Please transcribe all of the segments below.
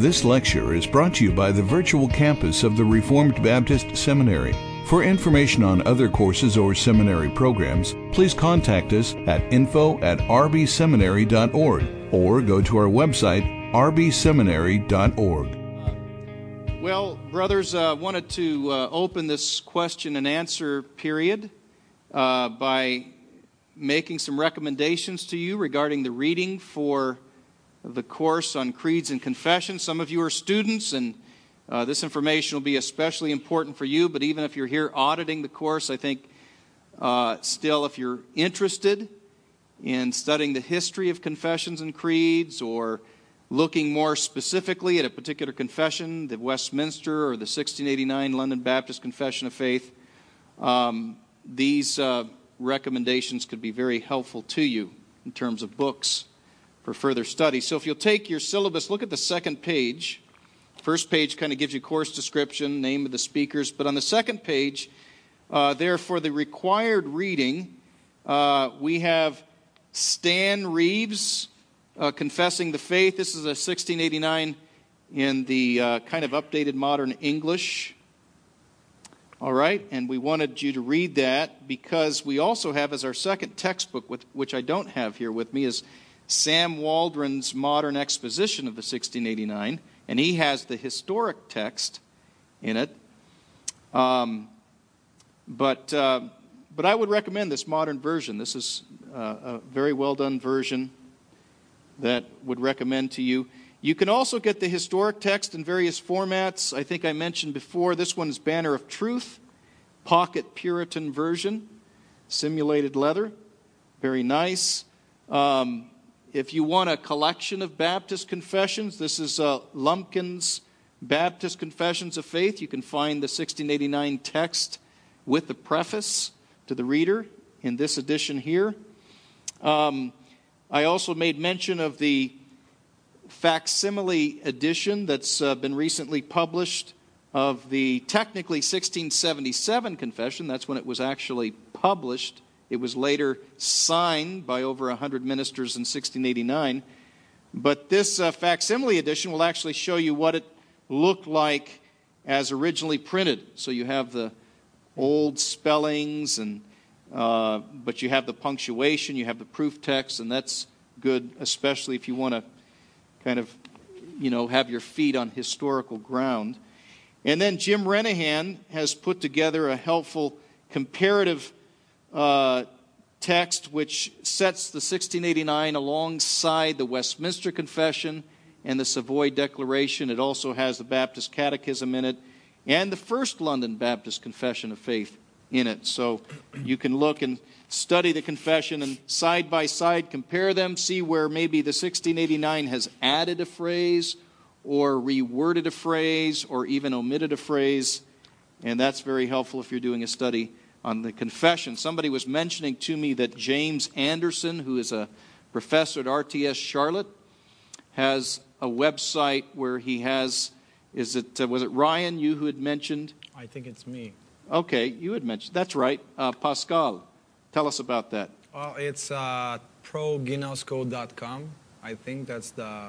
This lecture is brought to you by the virtual campus of the Reformed Baptist Seminary. For information on other courses or seminary programs, please contact us at info at rbseminary.org or go to our website, rbseminary.org. Well, brothers, I uh, wanted to uh, open this question and answer period uh, by making some recommendations to you regarding the reading for the course on creeds and confessions. Some of you are students, and uh, this information will be especially important for you. But even if you're here auditing the course, I think uh, still, if you're interested in studying the history of confessions and creeds or looking more specifically at a particular confession, the Westminster or the 1689 London Baptist Confession of Faith, um, these uh, recommendations could be very helpful to you in terms of books for further study. So if you'll take your syllabus, look at the second page. First page kind of gives you course description, name of the speakers, but on the second page, uh, there for the required reading, uh, we have Stan Reeves uh, Confessing the Faith. This is a 1689 in the uh, kind of updated modern English. All right, and we wanted you to read that because we also have as our second textbook, with, which I don't have here with me, is Sam Waldron's Modern Exposition of the 1689, and he has the historic text in it. Um, but, uh, but I would recommend this modern version. This is uh, a very well done version that would recommend to you. You can also get the historic text in various formats. I think I mentioned before this one is Banner of Truth, Pocket Puritan version, simulated leather, very nice. Um, if you want a collection of Baptist confessions, this is uh, Lumpkin's Baptist Confessions of Faith. You can find the 1689 text with the preface to the reader in this edition here. Um, I also made mention of the facsimile edition that's uh, been recently published of the technically 1677 confession. That's when it was actually published. It was later signed by over 100 ministers in 1689. But this uh, facsimile edition will actually show you what it looked like as originally printed. So you have the old spellings, and uh, but you have the punctuation, you have the proof text, and that's good, especially if you want to kind of, you know, have your feet on historical ground. And then Jim Renihan has put together a helpful comparative uh, text which sets the 1689 alongside the Westminster Confession and the Savoy Declaration. It also has the Baptist Catechism in it and the First London Baptist Confession of Faith in it. So you can look and study the confession and side by side compare them, see where maybe the 1689 has added a phrase or reworded a phrase or even omitted a phrase. And that's very helpful if you're doing a study on the confession. Somebody was mentioning to me that James Anderson, who is a professor at RTS Charlotte, has a website where he has. Is it uh, was it Ryan you who had mentioned? I think it's me. Okay, you had mentioned that's right. Uh, Pascal, tell us about that. Well, it's uh, proginosko.com. I think that's the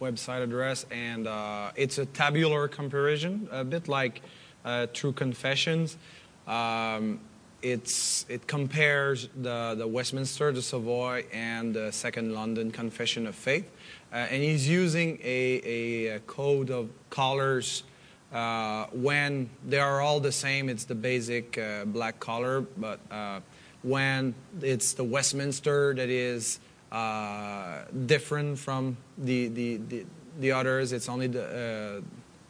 website address, and uh, it's a tabular comparison, a bit like uh, True Confessions. Um, it's, it compares the, the Westminster, the Savoy, and the Second London Confession of Faith. Uh, and he's using a, a, code of colors uh, when they are all the same. It's the basic uh, black color, but uh, when it's the Westminster that is uh, different from the, the, the, the, others, it's only the, uh,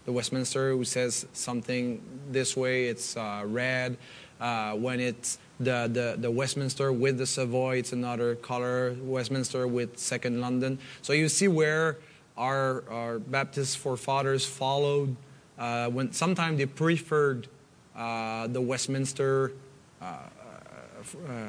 the Westminster who says something this way, it's uh, red. Uh, when it's the, the, the Westminster with the Savoy, it's another color. Westminster with Second London. So you see where our, our Baptist forefathers followed. Uh, when sometimes they preferred uh, the Westminster uh, uh,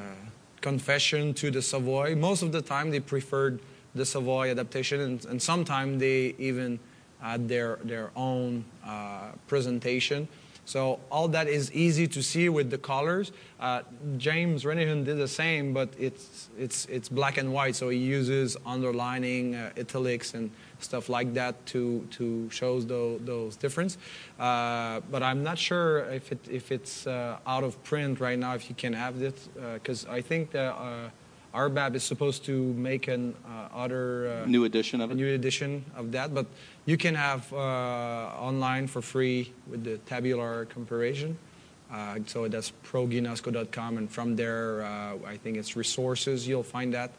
confession to the Savoy. Most of the time they preferred the Savoy adaptation, and, and sometimes they even at their, their own uh, presentation. So all that is easy to see with the colors. Uh, James Renihan did the same, but it's, it's, it's black and white, so he uses underlining, uh, italics, and stuff like that to to shows those, those difference. Uh, but I'm not sure if it if it's uh, out of print right now if you can have this because I think that. RBAP is supposed to make an uh, other uh, new edition of it. New edition of that, but you can have uh, online for free with the tabular comparison. Uh, so that's proginosko.com, and from there, uh, I think it's resources. You'll find that.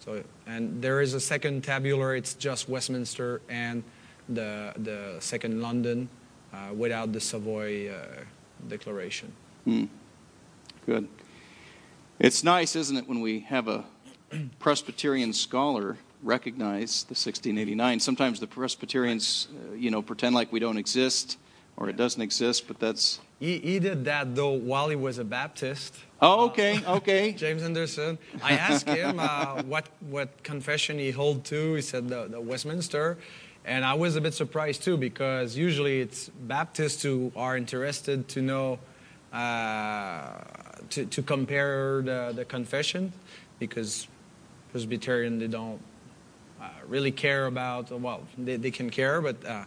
So, and there is a second tabular. It's just Westminster and the the second London, uh, without the Savoy declaration. Mm. Good. It's nice, isn't it, when we have a Presbyterian scholar recognize the 1689. Sometimes the Presbyterians, uh, you know, pretend like we don't exist or it doesn't exist, but that's. He, he did that though while he was a Baptist. Oh, okay, uh, okay. James Anderson. I asked him uh, what what confession he held to. He said the, the Westminster, and I was a bit surprised too because usually it's Baptists who are interested to know uh, to, to compare the, the confession because Presbyterian they don't uh, really care about well they, they can care but uh,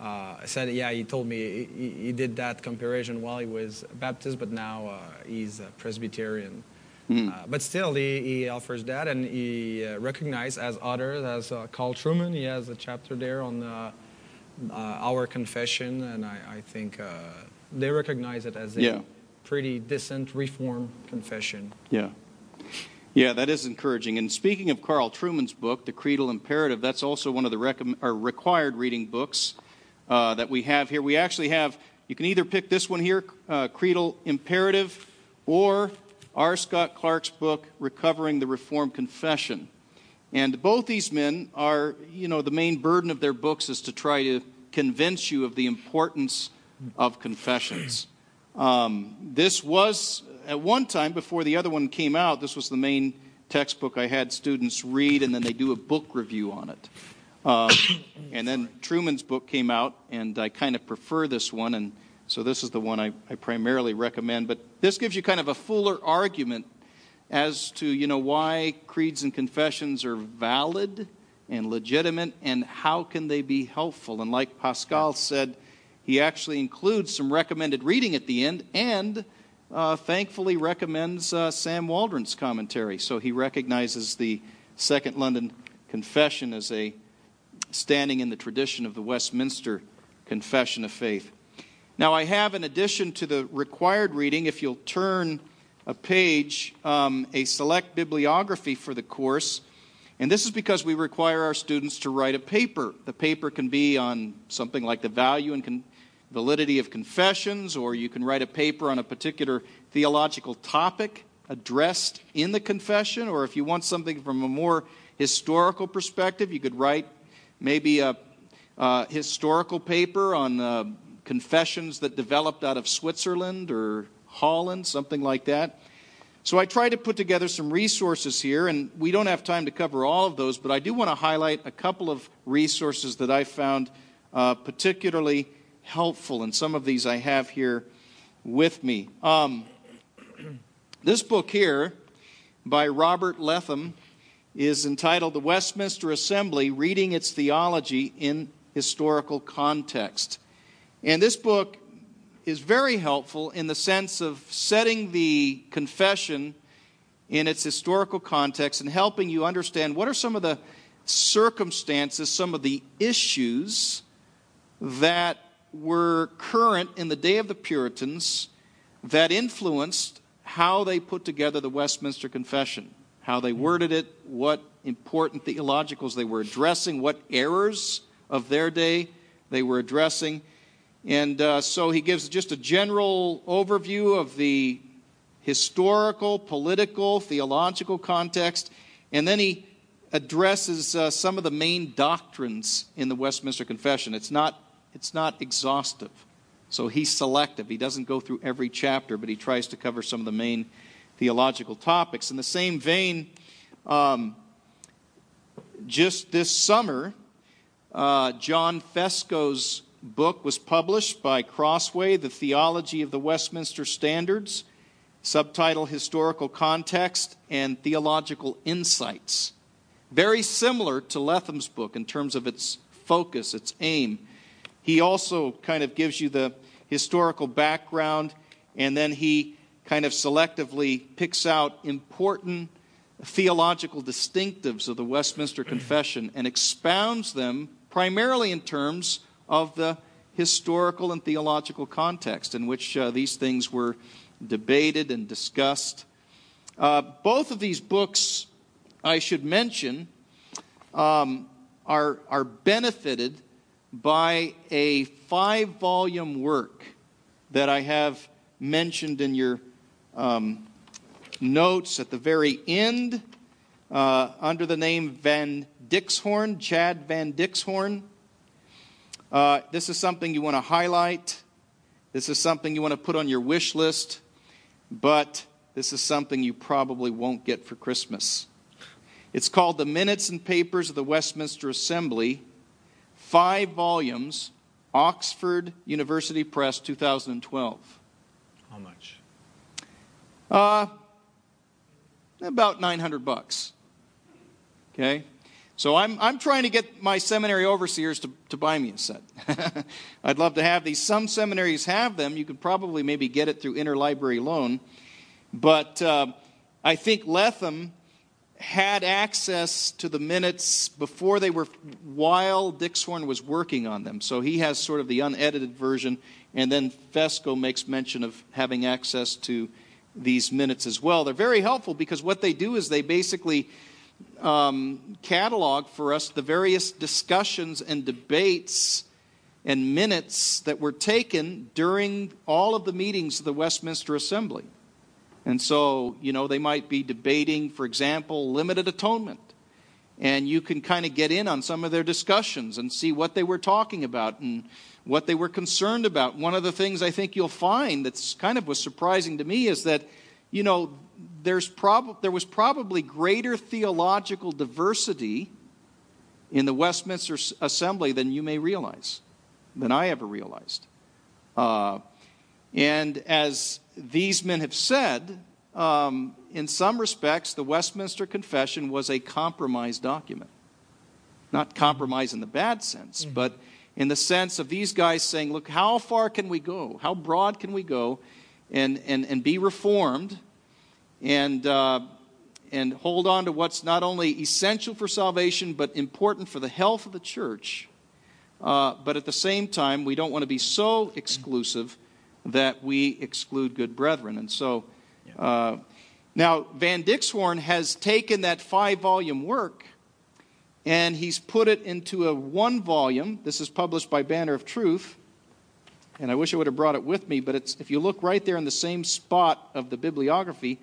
uh, I said yeah he told me he, he, did that comparison while he was Baptist but now uh, he's Presbyterian mm. but still he, he, offers that and he uh, recognized as others as Carl Trueman. he has a chapter there on our confession and I, I think they recognize it as a yeah. Pretty decent reform confession. Yeah. Yeah, that is encouraging. And speaking of Carl Trueman's book, The Creedal Imperative, that's also one of the required reading books uh, that we have here. We actually have, you can either pick this one here, uh, Creedal Imperative, or R. Scott Clark's book, Recovering the Reformed Confession. And both these men are, you know, the main burden of their books is to try to convince you of the importance of confessions. Um, this was, at one time, before the other one came out, this was the main textbook I had students read, and then they do a book review on it. Um, and then Trueman's book came out, and I kind of prefer this one, and so this is the one I, I primarily recommend. But this gives you kind of a fuller argument as to you know why creeds and confessions are valid and legitimate, and how can they be helpful. And like Pascal said he actually includes some recommended reading at the end and uh, thankfully recommends uh, Sam Waldron's commentary. So he recognizes the Second London Confession as a standing in the tradition of the Westminster Confession of Faith. Now, I have, in addition to the required reading, if you'll turn a page, um, a select bibliography for the course. And this is because we require our students to write a paper. The paper can be on something like the value and validity of confessions, or you can write a paper on a particular theological topic addressed in the confession, or if you want something from a more historical perspective, you could write maybe a, a historical paper on uh, confessions that developed out of Switzerland or Holland, something like that. So I tried to put together some resources here, and we don't have time to cover all of those, but I do want to highlight a couple of resources that I found uh, particularly helpful, and some of these I have here with me. Um, this book here by Robert Letham is entitled The Westminster Assembly Reading Its Theology in Historical Context. And this book is very helpful in the sense of setting the confession in its historical context and helping you understand what are some of the circumstances, some of the issues that were current in the day of the Puritans that influenced how they put together the Westminster Confession, how they worded it, what important theologicals they were addressing, what errors of their day they were addressing. And uh, so he gives just a general overview of the historical, political, theological context, and then he addresses uh, some of the main doctrines in the Westminster Confession. It's not it's not exhaustive. So he's selective. He doesn't go through every chapter, but he tries to cover some of the main theological topics. In the same vein, um, just this summer, uh, John Fesko's book was published by Crossway, The Theology of the Westminster Standards, subtitle Historical Context and Theological Insights. Very similar to Letham's book in terms of its focus, its aim. He also kind of gives you the historical background, and then he kind of selectively picks out important theological distinctives of the Westminster Confession and expounds them primarily in terms of the historical and theological context in which uh, these things were debated and discussed. Uh, both of these books, I should mention, um, are, are benefited by a five volume work that I have mentioned in your um, notes at the very end uh, under the name Van Dixhoorn, Chad Van Dixhoorn. Uh, this is something you want to highlight. This is something you want to put on your wish list, but this is something you probably won't get for Christmas. It's called The Minutes and Papers of the Westminster Assembly, five volumes, Oxford University Press, 2012. How much? Uh, about 900 bucks. Okay? So I'm, I'm trying to get my seminary overseers to, to buy me a set. I'd love to have these. Some seminaries have them. You could probably maybe get it through interlibrary loan. But uh, I think Letham had access to the minutes before they were, while Dixhoorn was working on them. So he has sort of the unedited version, and then Fesko makes mention of having access to these minutes as well. They're very helpful because what they do is they basically um, catalog for us the various discussions and debates and minutes that were taken during all of the meetings of the Westminster Assembly. And so, you know, they might be debating, for example, limited atonement. And you can kind of get in on some of their discussions and see what they were talking about and what they were concerned about. One of the things I think you'll find that's kind of was surprising to me is that, you know, there's prob- there was probably greater theological diversity in the Westminster Assembly than you may realize, than I ever realized. Uh, and as these men have said, um, in some respects, the Westminster Confession was a compromise document. Not compromise in the bad sense, mm-hmm. but in the sense of these guys saying, look, how far can we go? How broad can we go and, and, and be reformed and, uh, and hold on to what's not only essential for salvation, but important for the health of the church? Uh, but at the same time, we don't want to be so exclusive that we exclude good brethren. And so, uh, now Van Dixhoorn has taken that five volume work and he's put it into a one volume. This is published by Banner of Truth. And I wish I would have brought it with me, but it's, if you look right there in the same spot of the bibliography,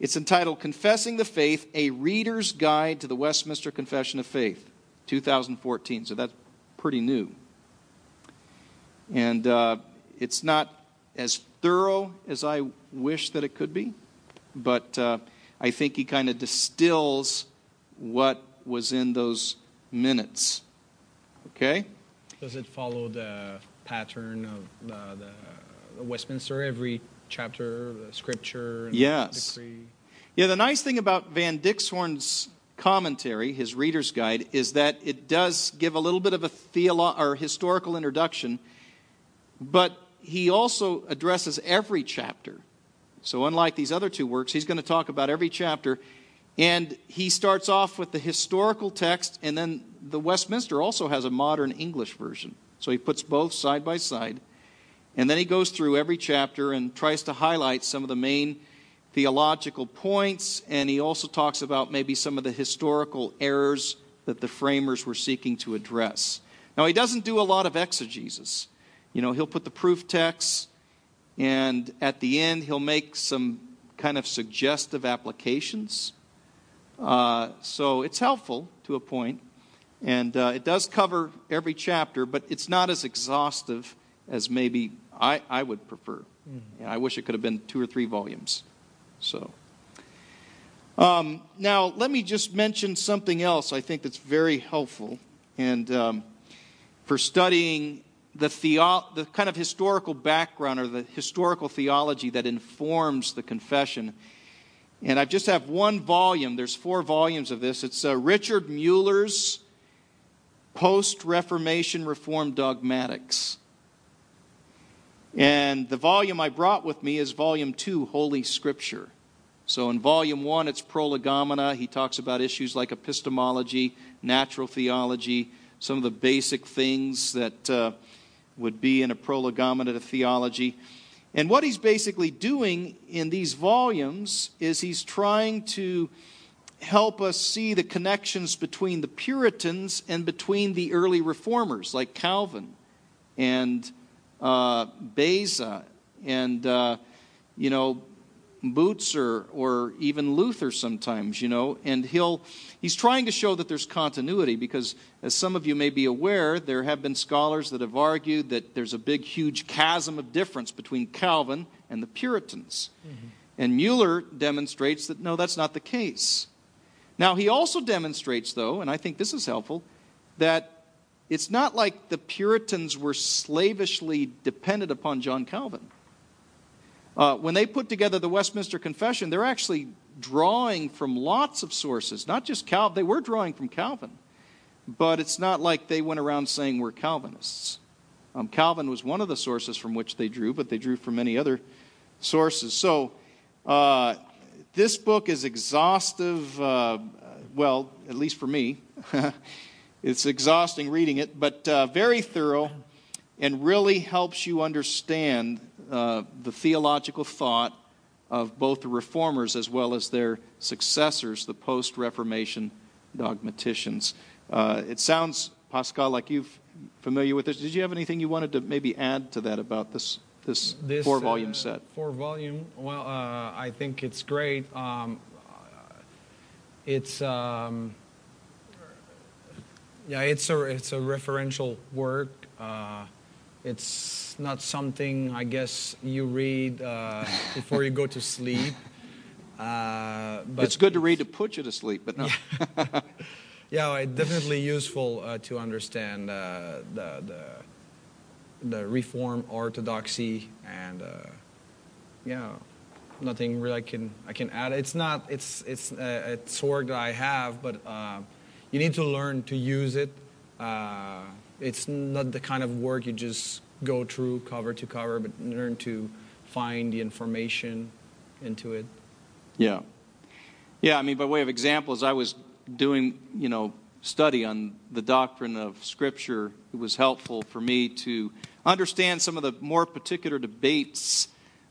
it's entitled Confessing the Faith A Reader's Guide to the Westminster Confession of Faith, 2014. So that's pretty new. And uh, it's not as thorough as I wish that it could be, but uh, I think he kind of distills what was in those minutes. Okay? Does it follow the pattern of the, the, the Westminster? Every chapter, the scripture, yes. decree? Yeah, the nice thing about Van Dixhoorn's commentary, his reader's guide, is that it does give a little bit of a theolo- or historical introduction, but he also addresses every chapter. So, unlike these other two works, he's going to talk about every chapter. And he starts off with the historical text, and then the Westminster also has a modern English version. So he puts both side by side. And then he goes through every chapter and tries to highlight some of the main theological points. And he also talks about maybe some of the historical errors that the framers were seeking to address. Now, he doesn't do a lot of exegesis. You know, he'll put the proof text, and at the end, he'll make some kind of suggestive applications. Uh, so it's helpful to a point, and uh, it does cover every chapter, but it's not as exhaustive as maybe I, I would prefer. Mm-hmm. I wish it could have been two or three volumes. So. Um, now, let me just mention something else I think that's very helpful. And um, for studying the, theo- the kind of historical background or the historical theology that informs the confession. And I just have one volume. There's four volumes of this. It's uh, Richard Muller's Post Reformation Reform Dogmatics. And the volume I brought with me is volume 2, Holy Scripture. So in volume 1, it's Prolegomena. He talks about issues like epistemology, natural theology, some of the basic things that uh, would be in a prolegomena to theology. And what he's basically doing in these volumes is he's trying to help us see the connections between the Puritans and between the early reformers, like Calvin and uh, Beza and, uh, you know, Bucer or even Luther sometimes, you know, and he'll he's trying to show that there's continuity because as some of you may be aware, there have been scholars that have argued that there's a big huge chasm of difference between Calvin and the Puritans. Mm-hmm. And Muller demonstrates that no, that's not the case. Now, he also demonstrates, though, and I think this is helpful, that it's not like the Puritans were slavishly dependent upon John Calvin. Uh, when they put together the Westminster Confession, they're actually drawing from lots of sources, not just Calvin. They were drawing from Calvin, but it's not like they went around saying we're Calvinists. Um, Calvin was one of the sources from which they drew, but they drew from many other sources. So, uh, this book is exhaustive, uh, well, at least for me. it's exhausting reading it, but uh, very thorough and really helps you understand uh, the theological thought of both the reformers as well as their successors, the post Reformation dogmaticians. Uh, it sounds, Pascal, like you're familiar with this. Did you have anything you wanted to maybe add to that about this this, this four volume uh, set? Four volume. Well, uh, I think it's great. Um, it's um, yeah, it's a it's a referential work. Uh, it's not something I guess you read uh, before you go to sleep. Uh, but it's good to read to put you to sleep, but no. Yeah, yeah it's definitely useful uh, to understand the the the Reform Orthodoxy, and uh, yeah, nothing really I can I can add. It's not it's it's uh, a sword that I have, but uh, you need to learn to use it. Uh, it's not the kind of work you just go through cover to cover, but learn to find the information into it. Yeah, yeah. I mean, by way of examples, I was doing, you know, study on the doctrine of Scripture, it was helpful for me to understand some of the more particular debates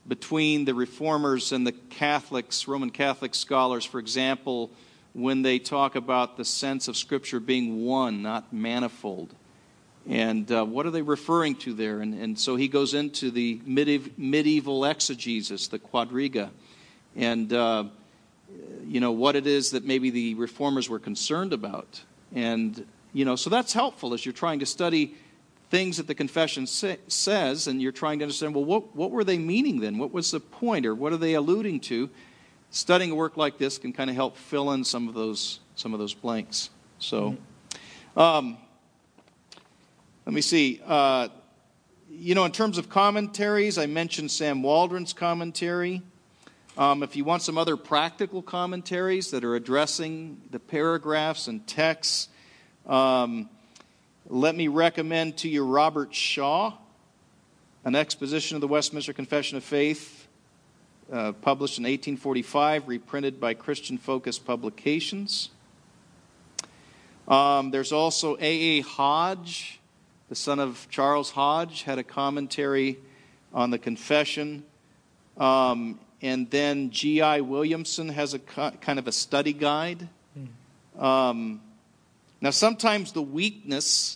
between the reformers and the Catholics, Roman Catholic scholars, for example, when they talk about the sense of Scripture being one, not manifold. And uh, what are they referring to there? And, and so he goes into the medieval, medieval exegesis, the quadriga, and uh, you know what it is that maybe the reformers were concerned about. And you know, so that's helpful as you're trying to study things that the confession say, says, and you're trying to understand, well, what, what were they meaning then? What was the point, or what are they alluding to? Studying a work like this can kind of help fill in some of those some of those blanks. So, um, let me see. Uh, you know, in terms of commentaries, I mentioned Sam Waldron's commentary. Um, if you want some other practical commentaries that are addressing the paragraphs and texts, um, let me recommend to you Robert Shaw, an exposition of the Westminster Confession of Faith, uh, published in 1845, reprinted by Christian Focus Publications. Um, there's also A.A. Hodge, the son of Charles Hodge, had a commentary on the Confession. Um, and then G.I. Williamson has a kind of a study guide. Hmm. Um, now, sometimes the weakness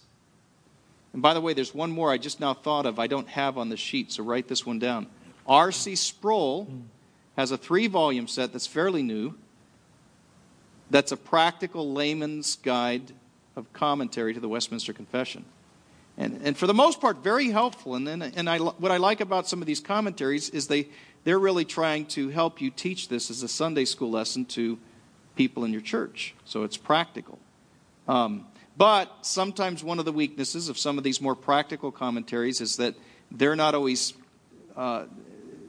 and by the way, there's one more I just now thought of I don't have on the sheet, so write this one down. R.C. Sproul has a three volume set that's fairly new. That's a practical layman's guide of commentary to the Westminster Confession. And, and for the most part, very helpful. And, then, and I, what I like about some of these commentaries is they, they're really trying to help you teach this as a Sunday school lesson to people in your church. So it's practical. Um, but sometimes one of the weaknesses of some of these more practical commentaries is that they're not always uh,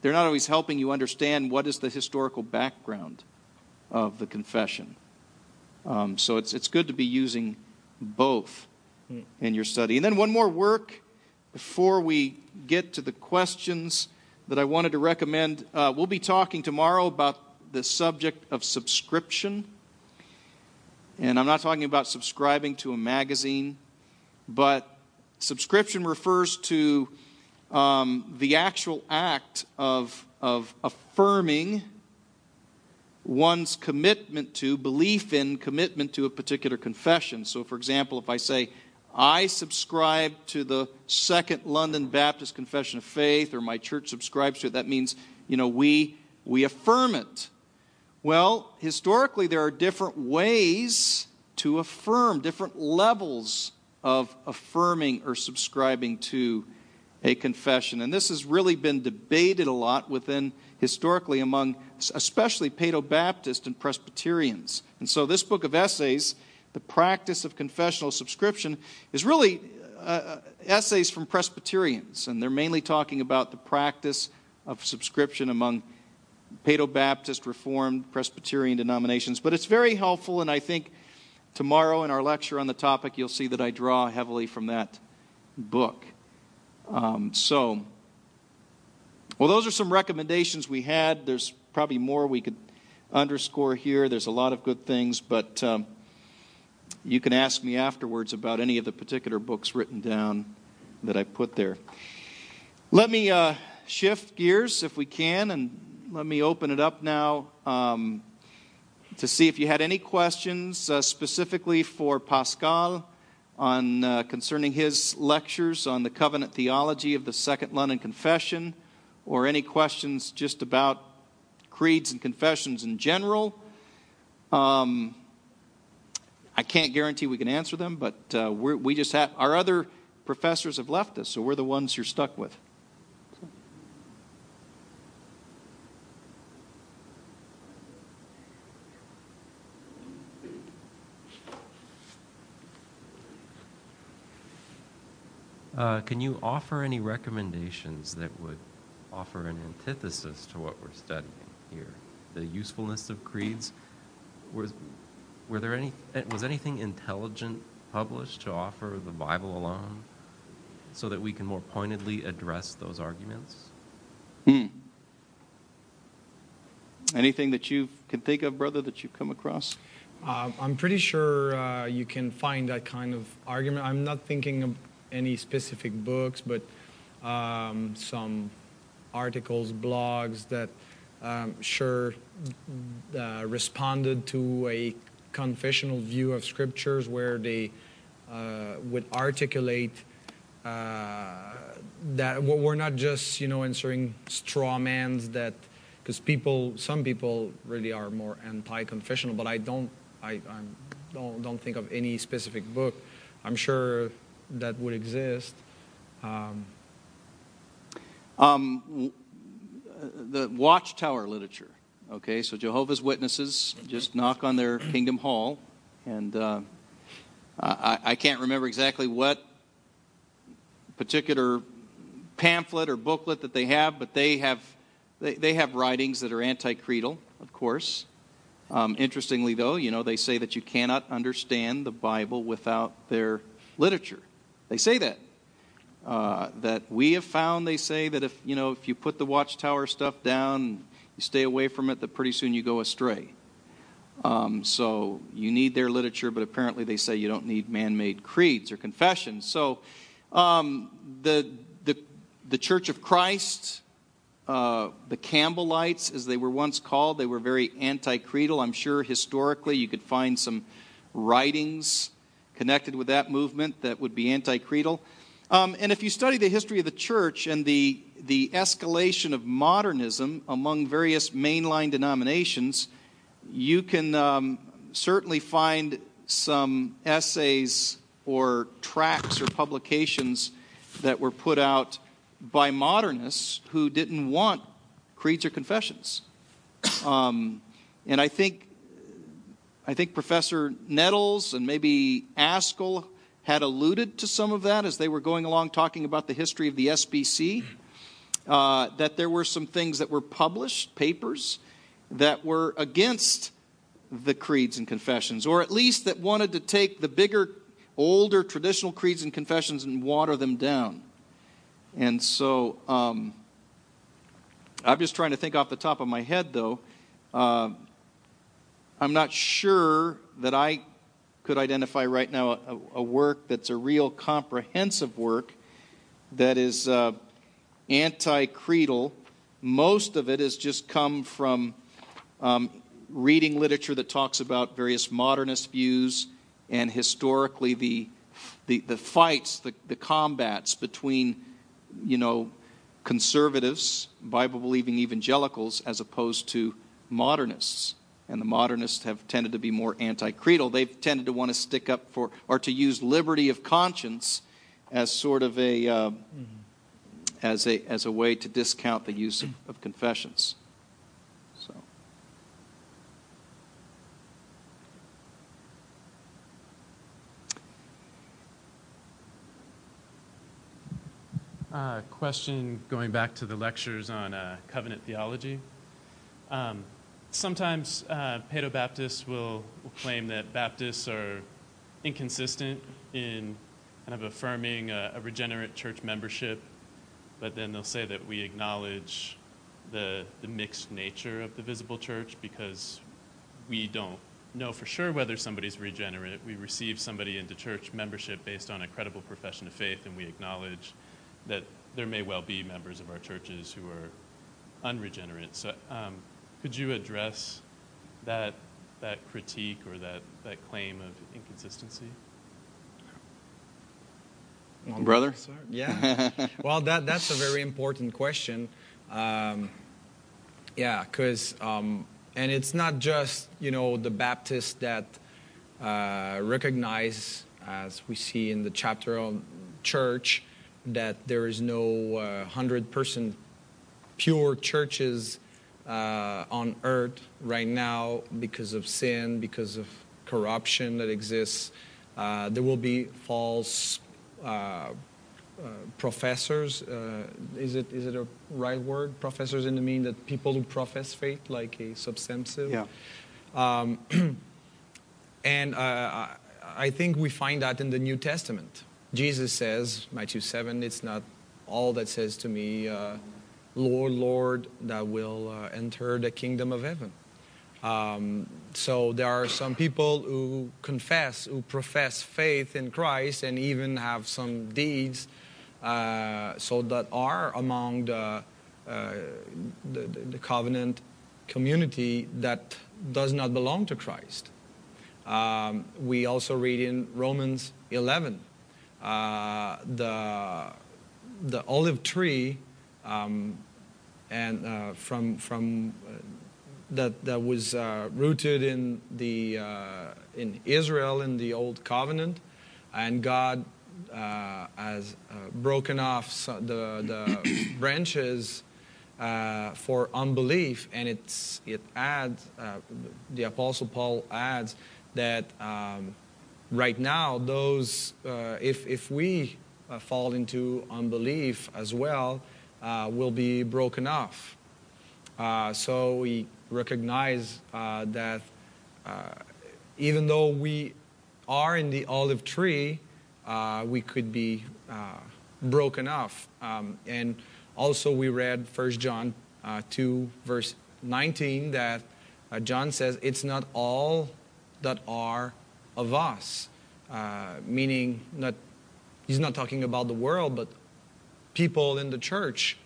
they're not always helping you understand what is the historical background of the confession. Um, so it's it's good to be using both. In your study. And then one more work before we get to the questions that I wanted to recommend. Uh, we'll be talking tomorrow about the subject of subscription. And I'm not talking about subscribing to a magazine, but subscription refers to um, the actual act of, of affirming one's commitment to, belief in, commitment to a particular confession. So, for example, if I say, I subscribe to the Second London Baptist Confession of Faith, or my church subscribes to it, that means, you know, we, we affirm it. Well, historically, there are different ways to affirm, different levels of affirming or subscribing to a confession. And this has really been debated a lot within historically among especially Paedo-Baptist and Presbyterians. And so this book of essays, The Practice of Confessional Subscription, is really uh, uh, essays from Presbyterians. And they're mainly talking about the practice of subscription among Paedo-Baptist, Reformed, Presbyterian denominations. But it's very helpful, and I think tomorrow in our lecture on the topic, you'll see that I draw heavily from that book. Um, so, well, those are some recommendations we had. There's probably more we could underscore here. There's a lot of good things, but um, you can ask me afterwards about any of the particular books written down that I put there. Let me uh, shift gears if we can, and let me open it up now um, to see if you had any questions uh, specifically for Pascal on uh, concerning his lectures on the covenant theology of the Second London Confession or any questions just about creeds and confessions in general. Um, I can't guarantee we can answer them, but uh, we just have our other professors have left us, so we're the ones you're stuck with. Uh, can you offer any recommendations that would offer an antithesis to what we're studying here? The usefulness of creeds. Was, were there any, was anything intelligent published to offer the Bible alone so that we can more pointedly address those arguments? Hmm. Anything that you can think of, brother, that you've come across? Uh, I'm pretty sure uh, you can find that kind of argument. I'm not thinking of any specific books, but um, some articles, blogs that um, sure uh, responded to a confessional view of scriptures where they uh, would articulate uh, that we're not just you know answering straw mans that because people some people really are more anti-confessional but i don't i I'm, don't don't think of any specific book i'm sure that would exist. Um, um, the Watchtower literature. Okay, so Jehovah's Witnesses just knock on their Kingdom Hall, and uh, I, I can't remember exactly what particular pamphlet or booklet that they have, but they have they, they have writings that are anti-creedal, of course. Um, interestingly, though, you know they say that you cannot understand the Bible without their literature. They say that. Uh, that we have found, they say, that if you know if you put the watchtower stuff down, you stay away from it, that pretty soon you go astray. Um, so you need their literature, but apparently they say you don't need man-made creeds or confessions. So um, the the the Church of Christ, uh, the Campbellites, as they were once called, they were very anti-creedal. I'm sure historically you could find some writings connected with that movement that would be anti creedal. Um, and if you study the history of the church and the, the escalation of modernism among various mainline denominations, you can um, certainly find some essays or tracts or publications that were put out by modernists who didn't want creeds or confessions. Um, and I think I think Professor Nettles and maybe Ascol had alluded to some of that as they were going along talking about the history of the SBC. Uh, that there were some things that were published, papers, that were against the creeds and confessions, or at least that wanted to take the bigger, older traditional creeds and confessions and water them down. And so um, I'm just trying to think off the top of my head, though. Uh, I'm not sure that I could identify right now a, a work that's a real comprehensive work that is uh, anti creedal. Most of it has just come from um, reading literature that talks about various modernist views and historically the, the, the fights, the, the combats between, you know, conservatives, Bible believing evangelicals, as opposed to modernists. And the modernists have tended to be more anti creedal. They've tended to want to stick up for, or to use liberty of conscience as sort of a, uh, mm-hmm. As a, as a way to discount the use of, of confessions. So. Uh, question going back to the lectures on uh, covenant theology. Um, sometimes uh, Paedo Baptists will, will, claim that Baptists are inconsistent in kind of affirming a, a, regenerate church membership, but then they'll say that we acknowledge the, the mixed nature of the visible church because we don't know for sure whether somebody's regenerate. We receive somebody into church membership based on a credible profession of faith, and we acknowledge that there may well be members of our churches who are unregenerate. So, um, could you address that that critique or that, that claim of inconsistency? Brother? Yeah. well, that, that's a very important question. Um, yeah, because, um, and it's not just, you know, the Baptists that uh, recognize, as we see in the chapter on church, that there is no uh, 100% pure churches uh, on earth right now because of sin, because of corruption that exists. Uh, there will be false professors. Uh, is it is it a right word? Professors in the mean that people who profess faith like a substantive. Yeah. Um, and uh, I think we find that in the New Testament. Jesus says, Matthew seven, it's not all that says to me Lord, Lord, that will uh, enter the kingdom of heaven. Um, so there are some people who confess, who profess faith in Christ, and even have some deeds, uh, so that are among the, uh, the, the, covenant community that does not belong to Christ. Um, we also read in Romans 11 uh, the the olive tree um, and uh, from from uh, that that was uh, rooted in the uh, in Israel in the old covenant, and God uh, has uh, broken off the the branches for unbelief, and it's it adds the Apostle Paul adds that. Um, right now, those if if we fall into unbelief as well, uh, will be broken off. Uh, so we recognize uh, that uh, even though we are in the olive tree, uh, we could be broken off. Um, and also, we read 1 John 2, verse 19, that John says, It's not all that are of us. meaning, not, he's not talking about the world, but people in the church.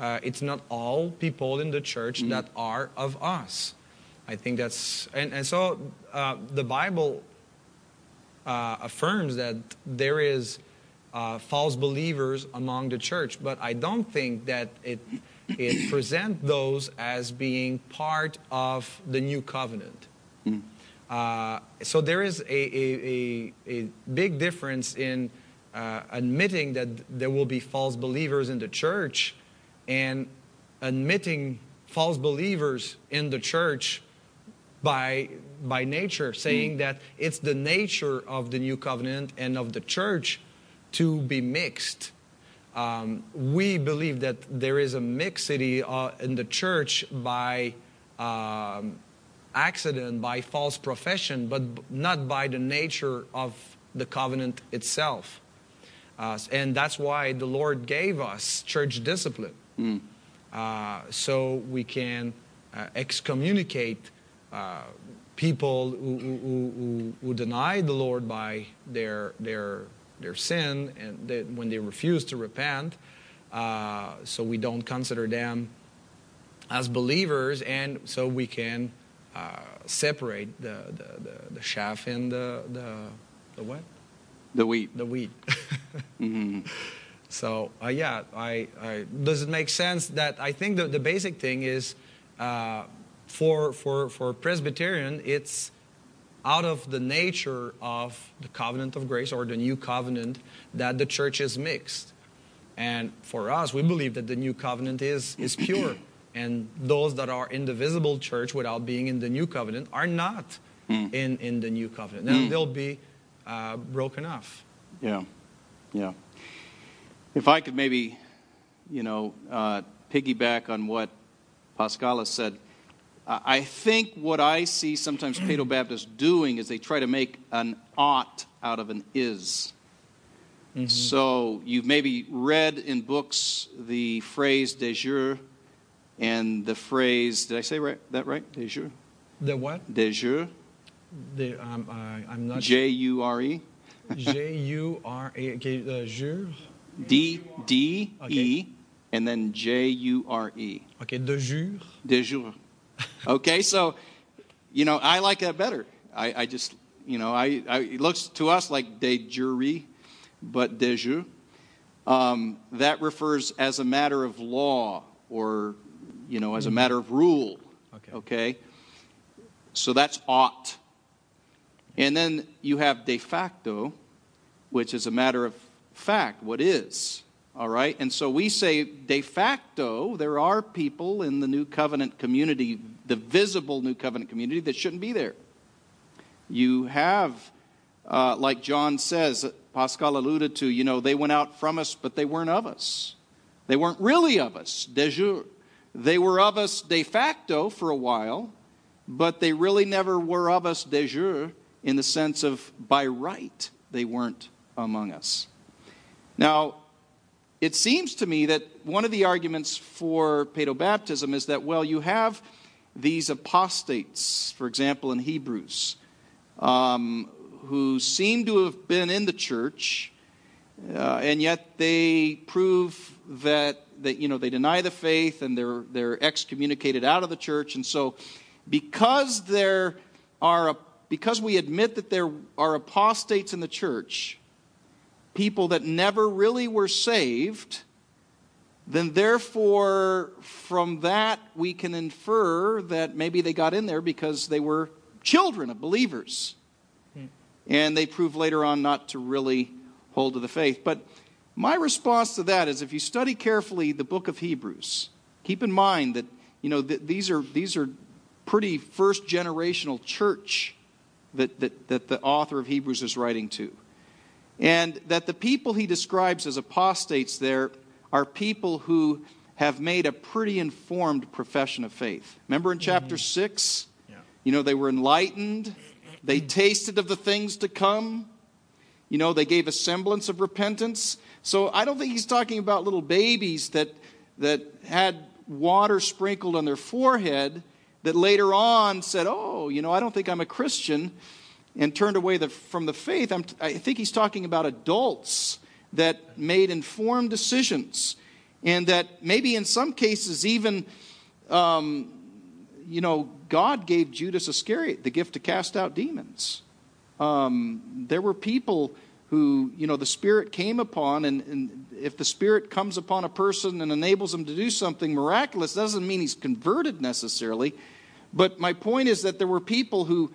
Uh, it's not all people in the church mm that are of us. I think that's, and, and so uh, the Bible uh, affirms that there is uh, false believers among the church, but I don't think that it, it presents those as being part of the new covenant. mm so there is a, a, a, a big difference in uh, admitting that there will be false believers in the church and admitting false believers in the church by by nature saying mm. that it's the nature of the new covenant and of the church to be mixed um, we believe that there is a mixity uh, in the church by um, accident by false profession but not by the nature of the covenant itself. Uh, and that's why the Lord gave us church discipline. Mm. Uh, so we can uh, excommunicate uh, people who, who, who, who, deny the Lord by their, their, their sin and they, when they refuse to repent. Uh, so we don't consider them as believers, and so we can uh, separate the, the, the, the chaff and the, the, the what? The wheat. The wheat. mm-hmm. So uh, yeah, I, I, does it make sense that I think the, the basic thing is uh, for, for, for Presbyterian, it's out of the nature of the covenant of grace or the new covenant that the church is mixed. And for us, we believe that the new covenant is, is pure. And those that are in the visible church without being in the new covenant are not mm. in, in the new covenant. And mm. they'll be uh, broken off. Yeah, yeah. If I could maybe, you know, uh, piggyback on what Pascala said, I think what I see sometimes Paedo Baptists doing is they try to make an ought out of an is. Mm-hmm. So you've maybe read in books the phrase de jure and the phrase, did I say right, that right? De jure? The what? De jure. The, um, uh, I'm not J U R E. J U R E. Okay, uh, jure. D D E, and then J U R E. Okay, de jure. De jure. Okay, so you know I like that better. I, I just you know I, I, it looks to us like de jure, but de jure. Um, that refers as a matter of law or you know as a mm-hmm. matter of rule. Okay. Okay. So that's ought. And then you have de facto, which is a matter of fact, what is. All right? And so we say de facto, there are people in the New Covenant community, the visible New Covenant community, that shouldn't be there. You have, uh, like John says, Pascal alluded to, you know, they went out from us, but they weren't of us. They weren't really of us, de jure. They were of us de facto for a while, but they really never were of us de jure in the sense of by right they weren't among us. Now, it seems to me that one of the arguments for paedobaptism is that, well, you have these apostates, for example, in Hebrews, um, who seem to have been in the church, uh, and yet they prove that, that you know, they deny the faith and they're, they're excommunicated out of the church. And so, because there are, because we admit that there are apostates in the church, people that never really were saved, then therefore, from that, we can infer that maybe they got in there because they were children of believers. Hmm. And they prove later on not to really hold to the faith. But my response to that is if you study carefully the book of Hebrews, keep in mind that you know th- these are these are pretty first generational church that, that, that the author of Hebrews is writing to. And that the people he describes as apostates there are people who have made a pretty informed profession of faith. Remember in mm-hmm. chapter 6? Yeah. You know, they were enlightened, they tasted of the things to come. You know, they gave a semblance of repentance. So I don't think he's talking about little babies that, that had water sprinkled on their forehead that later on said, Oh, you know, I don't think I'm a Christian and turned away the, from the faith, I'm, I think he's talking about adults that made informed decisions and that maybe in some cases even um, you know god gave judas iscariot the gift to cast out demons. Um, there were people who you know the spirit came upon and, and, if the spirit comes upon a person and enables them to do something miraculous doesn't mean he's converted necessarily but my point is that there were people who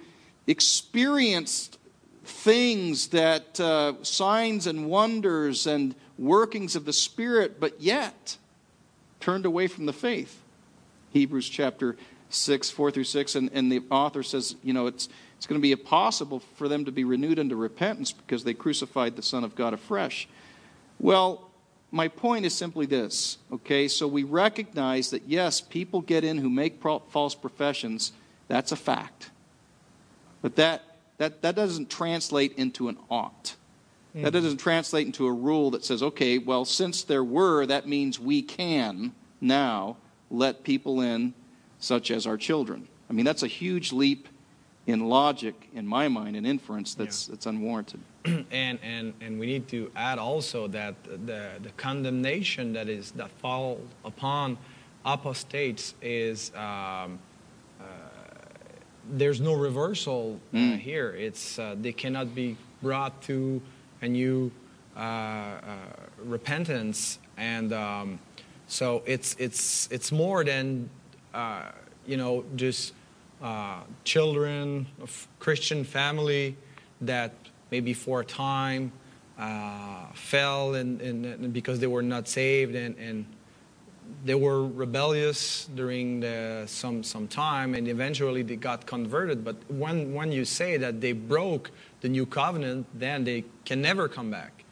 experienced things that uh, signs and wonders and workings of the Spirit, but yet turned away from the faith. Hebrews chapter 6, 4 through 6, and, and the author says, you know, it's, it's going to be impossible for them to be renewed unto repentance because they crucified the Son of God afresh. Well, my point is simply this, okay? So we recognize that, yes, people get in who make false professions. That's a fact. But that that, that doesn't translate into an ought. Hmm. That doesn't translate into a rule that says, okay, well, since there were, that means we can now let people in, such as our children. I mean, that's a huge leap in logic, in my mind, and inference that's, that's unwarranted. and, and, and we need to add also that the, the condemnation that is that fall upon apostates is um, there's no reversal uh, Mm. here. It's uh, they cannot be brought to a new uh, uh, repentance, and um, so it's it's it's more than uh, you know just uh, children of Christian family that maybe for a time uh, fell and, and, because they were not saved and, and they were rebellious during the, some, some time and eventually they got converted. But when, when you say that they broke the new covenant, then they can never come back.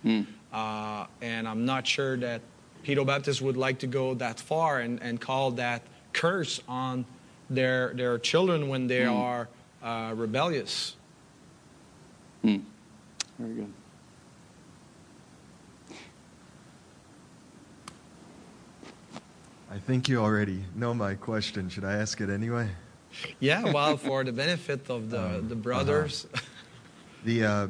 Uh, and I'm not sure that Pedo Baptist would like to go that far and, and call that curse on their, their children when they are uh, rebellious. Hmm. Very good. I think you already know my question. Should I ask it anyway? Yeah, well, for the benefit of the, Um, the brothers. The uh,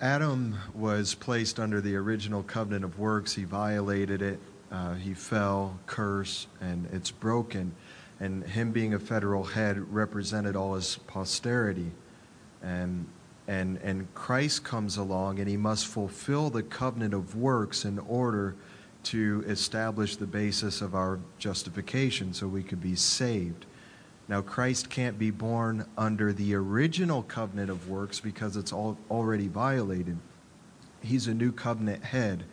Adam was placed under the original covenant of works. He violated it. Uh, he fell, curse, and it's broken. And him being a federal head represented all his posterity. And and and Christ comes along, and he must fulfill the covenant of works in order to establish the basis of our justification, so we could be saved. Now, Christ can't be born under the original covenant of works because it's all already violated. He's a new covenant head.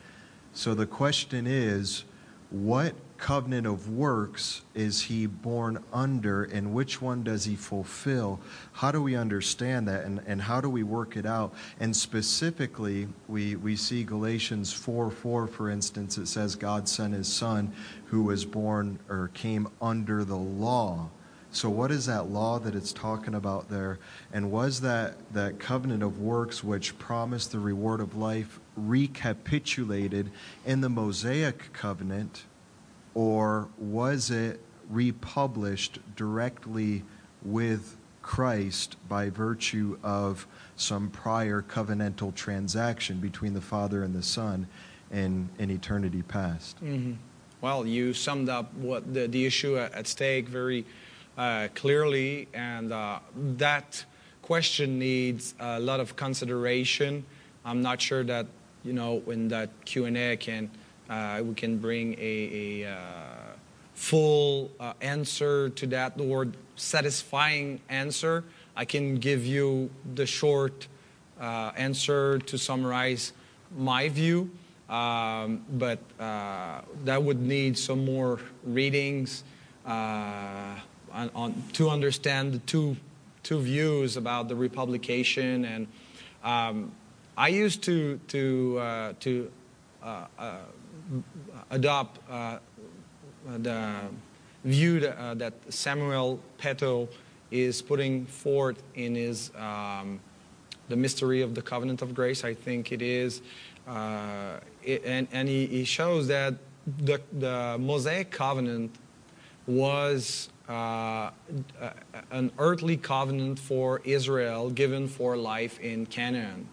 So the question is what covenant of works is he born under and which one does he fulfill? How do we understand that and, and how do we work it out? And specifically, we, we see Galatians 4 4, for instance, it says God sent his son who was born or came under the law. So, what is that law that it's talking about there? And was that, that covenant of works which promised the reward of life recapitulated in the Mosaic covenant, or was it republished directly with Christ by virtue of some prior covenantal transaction between the Father and the Son in, in eternity past? Mhm. Well, you summed up what the, the issue at at stake very uh, clearly, and uh, that question needs a lot of consideration. I'm not sure that you know in that Q and A can uh, we can bring a, a uh, full uh, answer to that or satisfying answer. I can give you the short uh, answer to summarize my view, um, but uh, that would need some more readings uh, on, on, to understand the two, two views about the republication. And um, I used to, to, uh, to uh, uh, adopt uh, the view that, uh, that Samuel Petto is putting forth in his um, the mystery of the covenant of grace. I think it is, uh, it, and and he, he shows that the the Mosaic covenant was uh, an earthly covenant for Israel given for life in Canaan.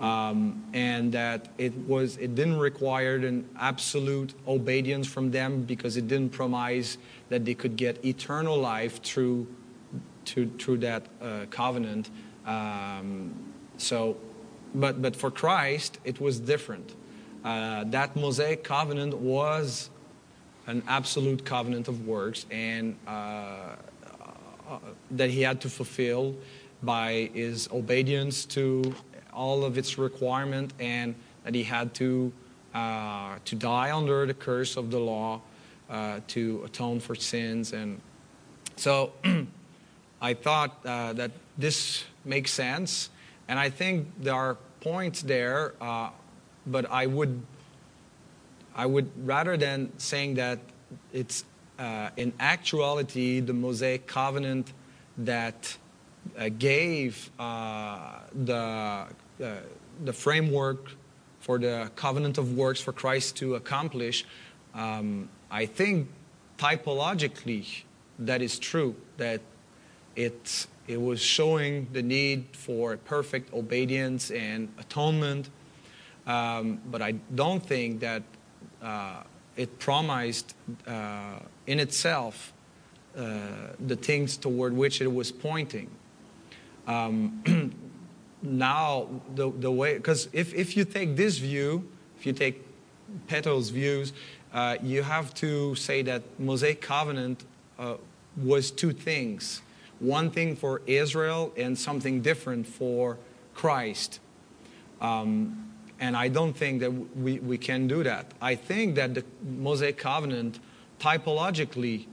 Um, and that it was it didn't require an absolute obedience from them because it didn't promise that they could get eternal life through to, through that uh, covenant. Um, so, but but for Christ it was different. Uh, that Mosaic covenant was an absolute covenant of works, and uh, uh, that he had to fulfill by his obedience to all of its requirement and that he had to uh, to die under the curse of the law uh, to atone for sins. And so I thought uh, that this makes sense. And I think there are points there uh, but I would I would rather than saying that it's uh, in actuality the Mosaic covenant that uh, gave uh, the, uh, the framework for the covenant of works for Christ to accomplish, um, I think typologically that is true, that it, it was showing the need for perfect obedience and atonement. Um, but I don't think that uh, it promised uh, in itself uh, the things toward which it was pointing. Um, now, the, the way, because if, if you take this view, if you take Petto's views, uh, you have to say that Mosaic covenant uh, was two things one thing for Israel and something different for Christ. Um, and I don't think that we, we can do that. I think that the Mosaic covenant typologically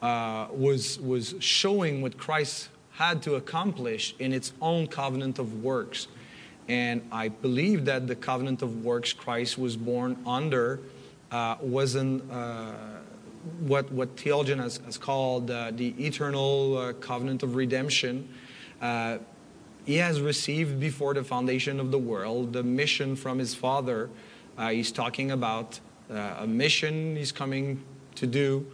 uh, was, was showing what Christ had to accomplish in its own covenant of works. And I believe that the covenant of works Christ was born under uh, wasn't uh, what, what theologian has, has called uh, the eternal uh, covenant of redemption. Uh, he has received before the foundation of the world the mission from his father. Uh, he's talking about a mission he's coming to do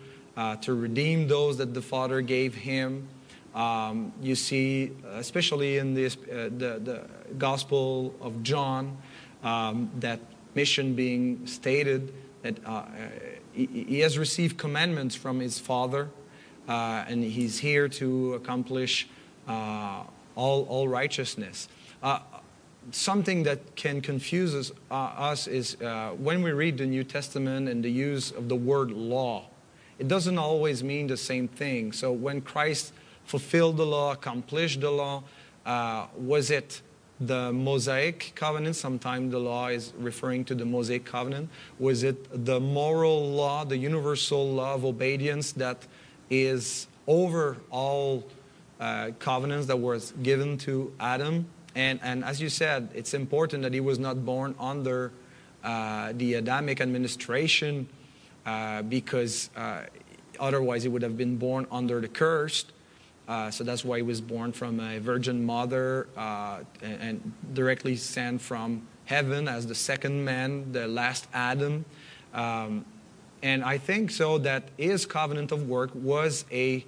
to redeem those that the father gave him. Um, you see, especially in this, the, the Gospel of John, um, that mission being stated that uh, he, he, has received commandments from his father, uh, and he's here to accomplish uh, all, all righteousness. Uh, something that can confuse us, uh, us is uh, when we read the New Testament and the use of the word law, it doesn't always mean the same thing. So when Christ fulfilled the law, accomplished the law, was it the Mosaic covenant, sometimes the law is referring to the Mosaic covenant. Was it the moral law, the universal law of obedience that is over all uh, covenants that was given to Adam? And, and as you said, it's important that he was not born under uh, the Adamic administration uh, because uh, otherwise he would have been born under the curse. Uh, so that's why he was born from a virgin mother uh, and, and, directly sent from heaven as the second man, the last Adam. Um, and I think so that his covenant of work was a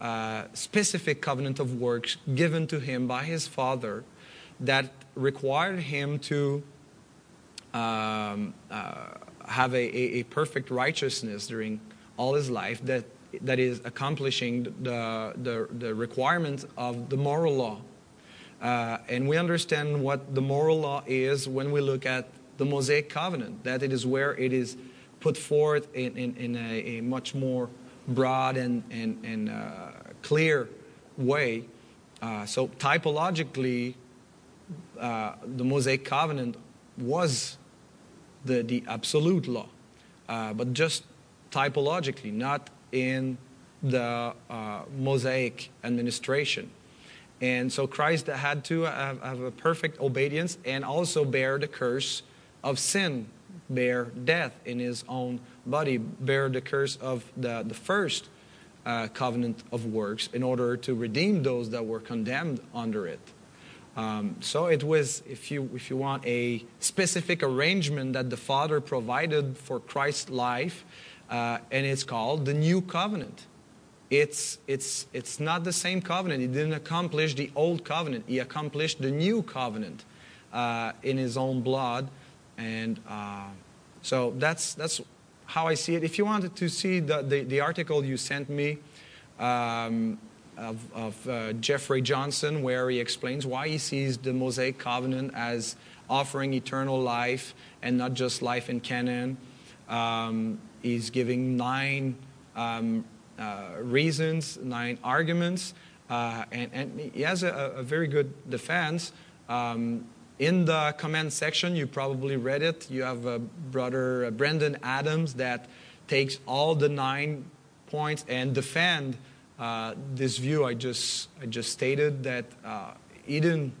uh, specific covenant of works given to him by his father that required him to um, uh, have a, a, a perfect righteousness during all his life that that is accomplishing the, the, the requirements of the moral law. Uh, and we understand what the moral law is when we look at the Mosaic covenant, that it is where it is put forth in, in, in a, a, much more broad and, and, and uh, clear way. Uh, so, typologically, uh, the Mosaic covenant was the, the absolute law, uh, but just typologically, not in the uh, Mosaic administration. And so Christ had to have, have, a perfect obedience and also bear the curse of sin, bear death in his own body, bear the curse of the, the first uh, covenant of works in order to redeem those that were condemned under it. Um, so it was, if you, if you want, a specific arrangement that the Father provided for Christ's life uh, and it's called the New Covenant. It's, it's, it's not the same covenant. He didn't accomplish the old covenant, he accomplished the new covenant uh, in his own blood. And uh, so that's, that's how I see it. If you wanted to see the, the, the article you sent me, um, of, of uh, Jeffrey Johnson, where he explains why he sees the Mosaic covenant as offering eternal life and not just life in Canaan. Um, He's giving nine um, uh, reasons, nine arguments, uh, and, and, he has a, a very good defense. Um, in the comment section, you probably read it. You have a brother Brandon Adams that takes all the nine points and defend uh, this view I just I just stated that uh, Eden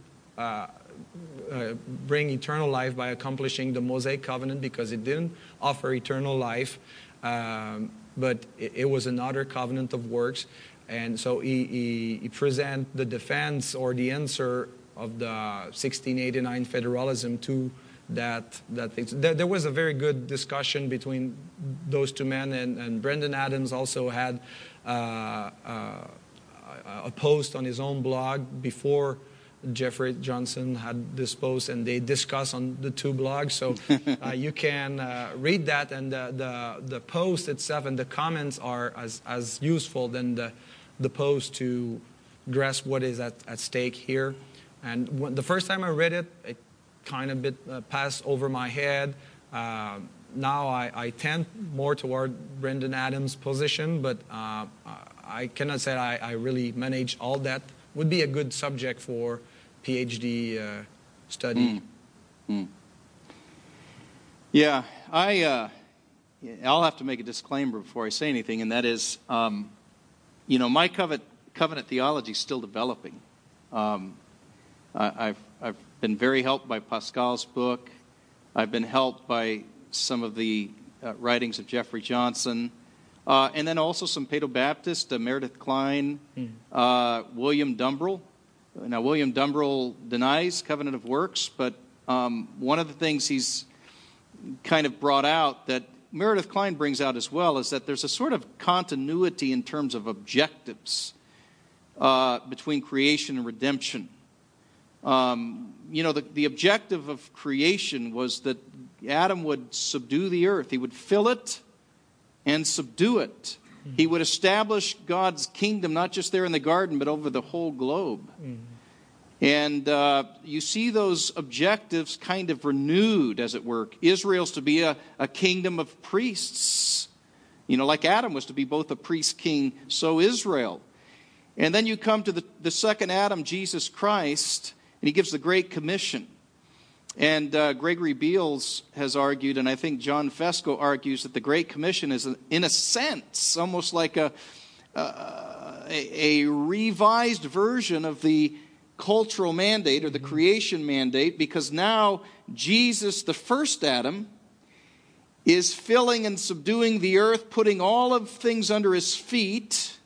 uh, bring eternal life by accomplishing the Mosaic covenant because it didn't offer eternal life, um, but it, it, was another covenant of works. and so he, he, he present the defense or the answer of the 1689 federalism to that that. There, there, was a very good discussion between those two men, and, and Brandon Adams also had uh, uh, a post on his own blog before Jeffrey Johnson had this post, and they discuss on the two blogs. So uh, you can uh, read that, and the, the, the post itself and the comments are as, as useful than the, the post to grasp what is at, at stake here. And when, the first time I read it, it kind of bit uh, passed over my head. Uh, now I, I, tend more toward Brandon Adams' position, but uh, I cannot say I, I, really manage all that. Would be a good subject for PhD uh, study. Mm. Mm. Yeah, I. Uh, I'll have to make a disclaimer before I say anything, and that is, um, you know, my covenant, covenant theology is still developing. Um, I, I've I've been very helped by Pascal's book. I've been helped by some of the uh, writings of Jeffrey Johnson, uh, and then also some Paedo Baptist, uh, Meredith Kline, mm. William Dumbrell. Now, William Dumbrell denies covenant of works, but um, one of the things he's kind of brought out that Meredith Kline brings out as well is that there's a sort of continuity in terms of objectives uh, between creation and redemption. Um, you know, the, the objective of creation was that Adam would subdue the earth, he would fill it and subdue it. Mm-hmm. He would establish God's kingdom, not just there in the garden, but over the whole globe. Mm-hmm. And uh, you see those objectives kind of renewed, as it were. Israel's to be a, a kingdom of priests. You know, like Adam was to be both a priest king, so Israel. And then you come to the, the second Adam, Jesus Christ, and he gives the Great Commission. And uh, Gregory Beals has argued, and I think John Fesko argues, that the Great Commission is, in a sense, almost like a, uh, a, a, revised version of the cultural mandate or the creation mandate, because now Jesus, the first Adam, is filling and subduing the earth, putting all of things under his feet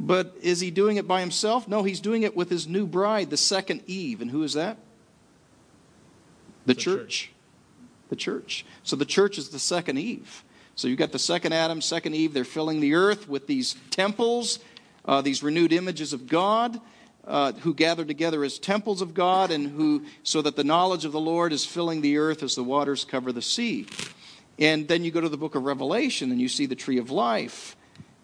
but is he doing it by himself? No, he's doing it with his new bride, the second Eve. And who is that? The, the church. church. The church. So the church is the second Eve. So you've got the second Adam, second Eve. They're filling the earth with these temples, uh, these renewed images of God. Uh, who gather together as temples of God, and who, so that the knowledge of the Lord is filling the earth as the waters cover the sea. And then you go to the book of Revelation, and you see the tree of life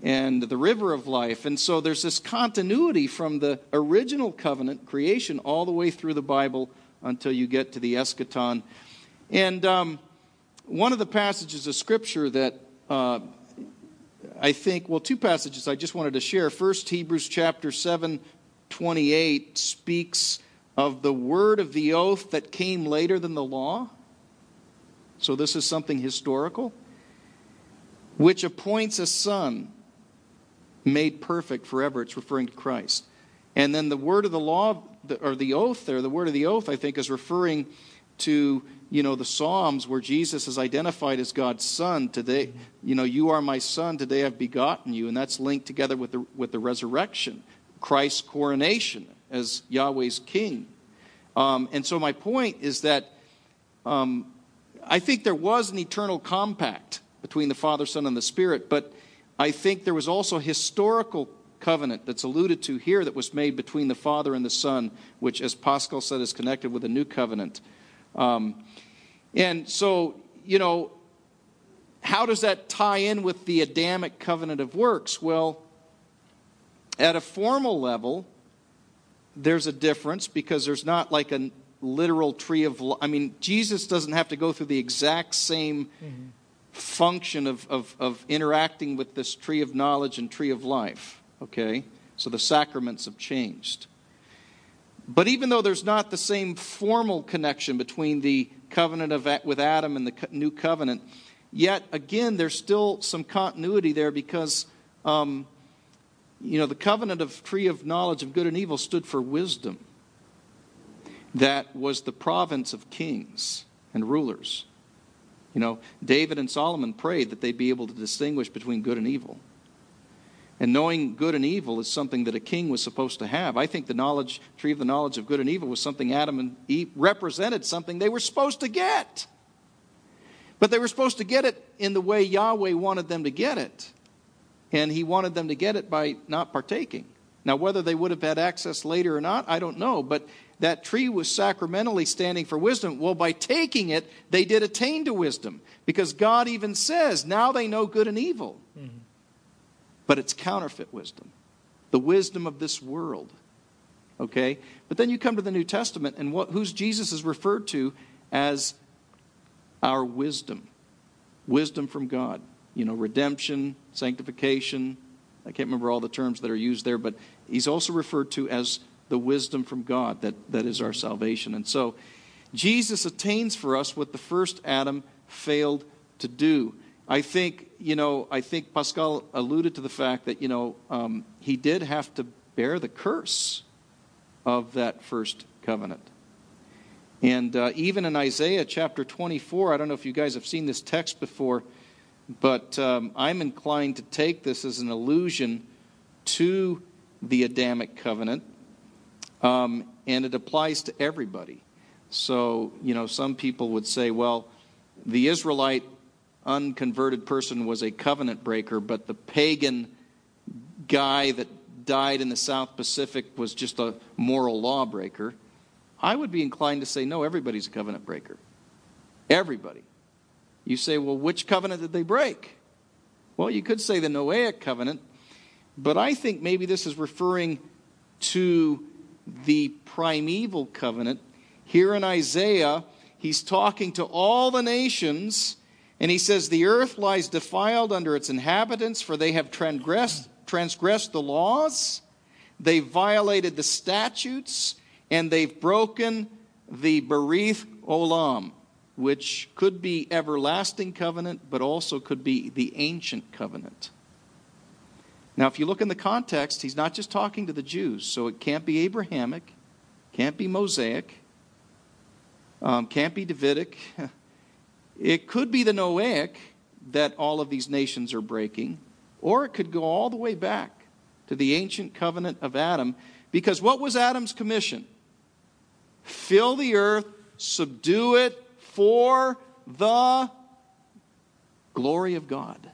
and the river of life. And so there's this continuity from the original covenant creation all the way through the Bible until you get to the eschaton. And um, one of the passages of Scripture that uh, I think, well, two passages I just wanted to share. First, Hebrews chapter 7, 28 speaks of the word of the oath that came later than the law. So this is something historical, which appoints a son made perfect forever. It's referring to Christ. And then the word of the law, or the oath there, the word of the oath, I think, is referring to, you know, the Psalms where Jesus is identified as God's son. Today, you know, you are my son, today I've begotten you. And that's linked together with the, with the resurrection, Christ's coronation as Yahweh's king. Um, and so my point is that um, I think there was an eternal compact between the Father, Son, and the Spirit, but I think there was also historical covenant that's alluded to here that was made between the Father and the Son, which, as Pascal said, is connected with a new covenant. Um, and so, you know, how does that tie in with the Adamic covenant of works? Well, at a formal level, there's a difference because there's not like a literal tree of life. I mean, Jesus doesn't have to go through the exact same mm-hmm function of, of, of interacting with this tree of knowledge and tree of life. Okay? So the sacraments have changed. But even though there's not the same formal connection between the covenant of, with Adam and the new covenant, yet again, there's still some continuity there because, um, you know, the covenant of tree of knowledge of good and evil stood for wisdom. That was the province of kings and rulers. You know, David and Solomon prayed that they'd be able to distinguish between good and evil. And knowing good and evil is something that a king was supposed to have. I think the knowledge tree of the knowledge of good and evil was something Adam and Eve represented something they were supposed to get. But they were supposed to get it in the way Yahweh wanted them to get it. And he wanted them to get it by not partaking. Now, whether they would have had access later or not, I don't know. But that tree was sacramentally standing for wisdom. Well, by taking it, they did attain to wisdom. Because God even says, now they know good and evil. Mm-hmm but it's counterfeit wisdom, the wisdom of this world. Okay? But then you come to the New Testament, and what, who's Jesus is referred to as our wisdom. Wisdom from God. You know, redemption, sanctification. I can't remember all the terms that are used there, but he's also referred to as the wisdom from God that, that is our salvation. And so Jesus attains for us what the first Adam failed to do. I think, you know, I think Pascal alluded to the fact that, you know, um, he did have to bear the curse of that first covenant. And uh, even in Isaiah chapter 24, I don't know if you guys have seen this text before, but um, I'm inclined to take this as an allusion to the Adamic covenant, um, and it applies to everybody. So, you know, some people would say, well, the Israelite unconverted person was a covenant breaker, but the pagan guy that died in the South Pacific was just a moral lawbreaker, I would be inclined to say, no, everybody's a covenant breaker. Everybody. You say, well, which covenant did they break? Well, you could say the Noahic covenant, but I think maybe this is referring to the primeval covenant. Here in Isaiah, he's talking to all the nations and he says, The earth lies defiled under its inhabitants, for they have transgressed, transgressed the laws, they've violated the statutes, and they've broken the Berith Olam, which could be everlasting covenant, but also could be the ancient covenant. Now, if you look in the context, he's not just talking to the Jews, so it can't be Abrahamic, can't be Mosaic, um, can't be Davidic. It could be the Noahic that all of these nations are breaking, or it could go all the way back to the ancient covenant of Adam. Because what was Adam's commission? Fill the earth, subdue it for the glory of God.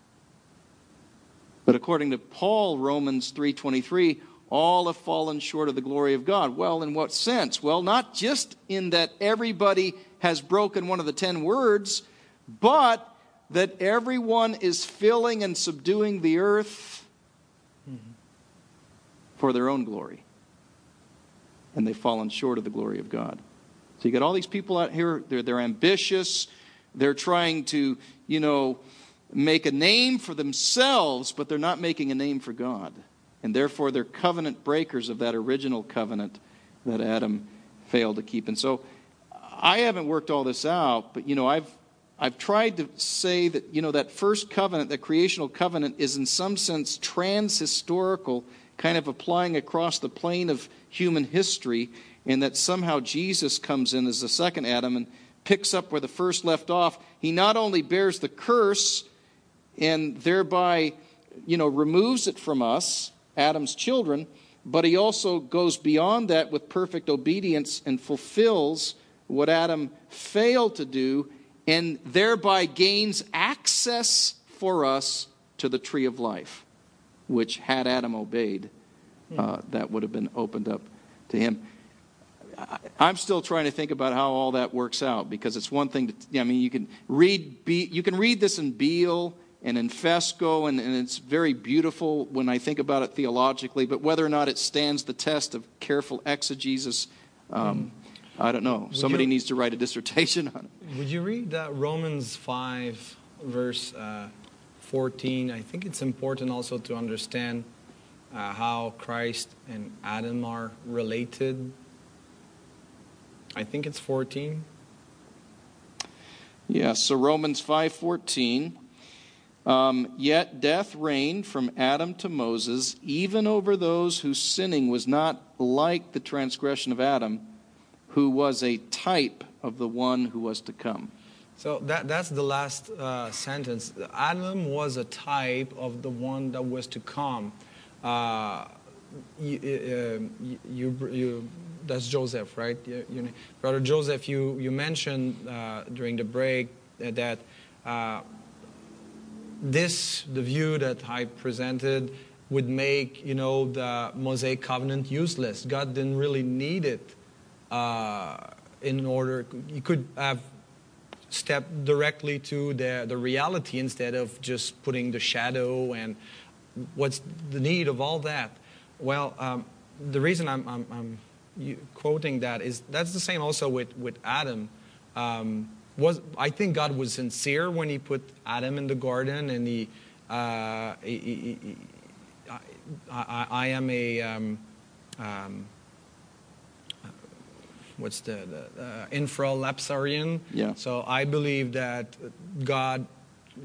But according to Paul, Romans 3:23, all have fallen short of the glory of God. Well, in what sense? Well, not just in that everybody has broken one of the 10 words, but that everyone is filling and subduing the earth for their own glory. And they've fallen short of the glory of God. So you got all these people out here, they're, they're ambitious, they're trying to, you know, make a name for themselves, but they're not making a name for God. And therefore, they're covenant breakers of that original covenant that Adam failed to keep. And so I haven't worked all this out, but, you know, I've I've tried to say that, you know, that first covenant, that creational covenant, is in some sense trans-historical, kind of applying across the plane of human history, and that somehow Jesus comes in as the second Adam and picks up where the first left off. He not only bears the curse and thereby, you know, removes it from us, Adam's children, but he also goes beyond that with perfect obedience and fulfills what Adam failed to do and thereby gains access for us to the tree of life, which, had Adam obeyed, uh, that would have been opened up to him. I'm still trying to think about how all that works out because it's one thing to, I mean, you can read, you can read this in Beale and in Fesko, and, and it's very beautiful when I think about it theologically, but whether or not it stands the test of careful exegesis, um, mm. I don't know. Would Somebody you, needs to write a dissertation on it. Would you read that Romans 5, verse uh, 14? I think it's important also to understand uh, how Christ and Adam are related. I think it's 14. Yeah, so Romans 5:14 um, yet death reigned from Adam to Moses, even over those whose sinning was not like the transgression of Adam, who was a type of the one who was to come. So that, that's the last uh, sentence. Adam was a type of the one that was to come. uh, you, uh, you, you, that's Joseph, right? You, you, Brother Joseph, you, you mentioned uh, during the break that uh, this, the view that I presented, would make you know the Mosaic covenant useless. God didn't really need it uh, in order. You could have stepped directly to the the reality instead of just putting the shadow and what's the need of all that. Well, um, the reason I'm, I'm, I'm, quoting that is that's the same also with with Adam. Um, was I think God was sincere when He put Adam in the garden, and He, uh, he, he, he I, I, am a um, um, what's the, the uh, infralapsarian. Yeah. So I believe that God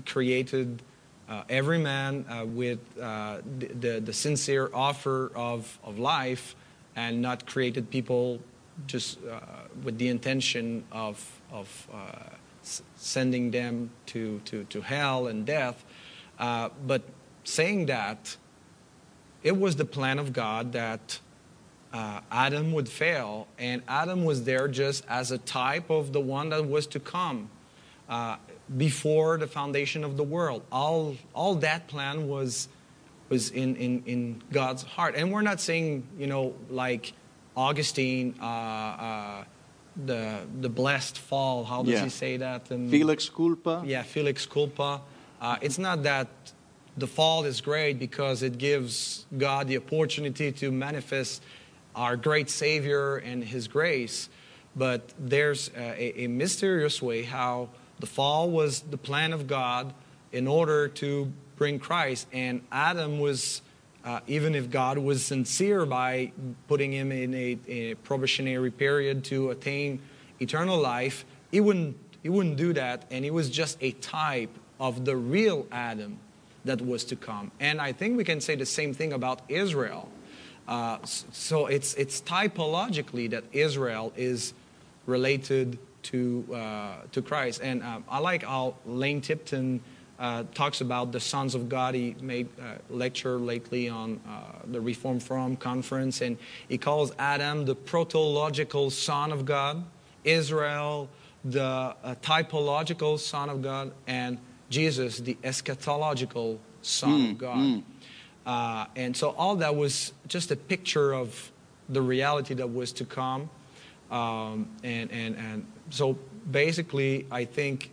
created uh, every man uh, with uh, the, the, sincere offer of of life, and not created people just uh, with the intention of of uh, sending them to, to, to hell and death. Uh, but saying that, it was the plan of God that uh, Adam would fail, and Adam was there just as a type of the one that was to come uh, before the foundation of the world. All, all that plan was, was in, in, in God's heart. And we're not saying, you know, like Augustine uh, uh the the blessed fall. How does yeah. he say that? And, Felix culpa. Yeah, Felix culpa. Uh, it's not that the fall is great because it gives God the opportunity to manifest our great Savior and His grace, but there's a, a mysterious way how the fall was the plan of God in order to bring Christ, and Adam was uh, even if God was sincere by putting him in a, a, probationary period to attain eternal life, he wouldn't, he wouldn't do that, and he was just a type of the real Adam that was to come. And I think we can say the same thing about Israel. Uh, so it's, it's typologically that Israel is related to, uh, to Christ. And um, I like how Lane Tipton uh, talks about the sons of God. He made a lecture lately on uh, the Reformed Forum conference, and he calls Adam the protological son of God, Israel the uh, typological son of God, and Jesus the eschatological son mm, of God. Mm. Uh, and so all that was just a picture of the reality that was to come. Um, and, and, and so basically, I think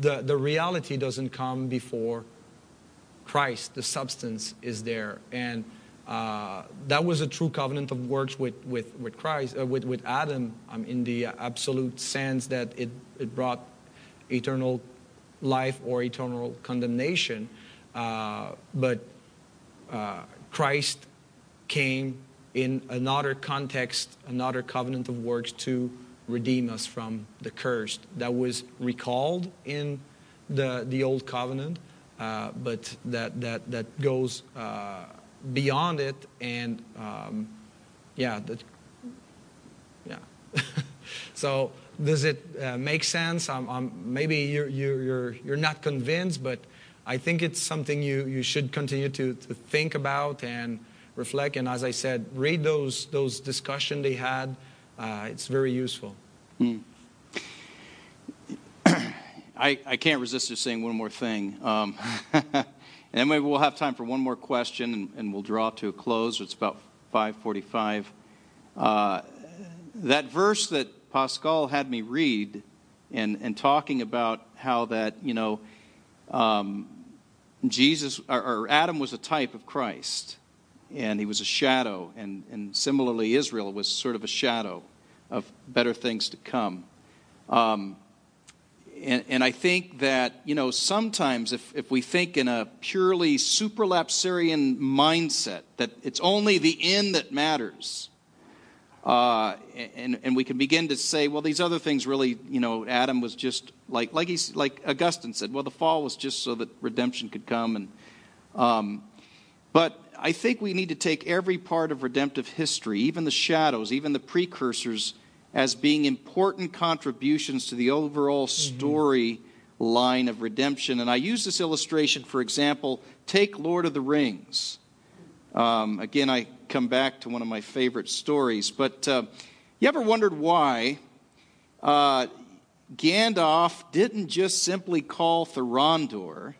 the, the reality doesn't come before Christ, the substance is there. And uh, that was a true covenant of works with, with, with Christ, uh, with, with Adam, um, in the absolute sense that it, it brought eternal life or eternal condemnation. Uh, but uh, Christ came in another context, another covenant of works to redeem us from the curse that was recalled in the, the old covenant, uh, but that, that, that goes uh, beyond it. And um, yeah, that, yeah. so does it uh, make sense? I'm, I'm, maybe you're, you're, you're not convinced, but I think it's something you, you should continue to, to think about and reflect. And as I said, read those, those discussion they had uh, it's very useful. Mm. I, I can't resist just saying one more thing. Um, and then maybe we'll have time for one more question and, and we'll draw to a close. It's about 545. Uh, that verse that Pascal had me read and, and talking about how that, you know, um, Jesus or, or Adam was a type of Christ and he was a shadow, and, and similarly, Israel was sort of a shadow of better things to come. Um, and, and, I think that, you know, sometimes if, if we think in a purely supralapsarian mindset, that it's only the end that matters, uh, and, and we can begin to say, well, these other things really, you know, Adam was just like, like, he's, like Augustine said, well, the fall was just so that redemption could come. And, um, but I think we need to take every part of redemptive history, even the shadows, even the precursors, as being important contributions to the overall mm-hmm. story line of redemption. And I use this illustration, for example, take Lord of the Rings. Um, again, I come back to one of my favorite stories. But uh, you ever wondered why uh, Gandalf didn't just simply call Thorondor,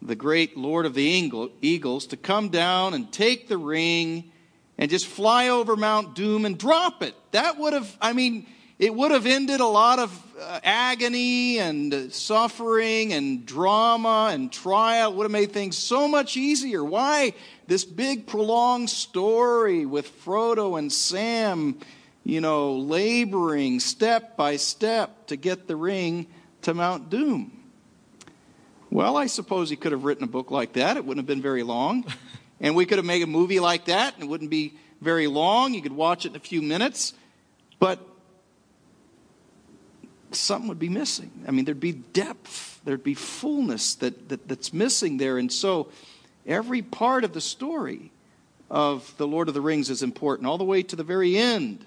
the great Lord of the Eagles, to come down and take the ring and just fly over Mount Doom and drop it? That would have, I mean, it would have ended a lot of uh, agony and uh, suffering and drama and trial. It would have made things so much easier. Why this big prolonged story with Frodo and Sam, you know, laboring step by step to get the ring to Mount Doom? Well, I suppose he could have written a book like that. It wouldn't have been very long. and we could have made a movie like that, and it wouldn't be very long. You could watch it in a few minutes. But something would be missing. I mean, there'd be depth, there'd be fullness that, that, that's missing there. And so every part of the story of The Lord of the Rings is important, all the way to the very end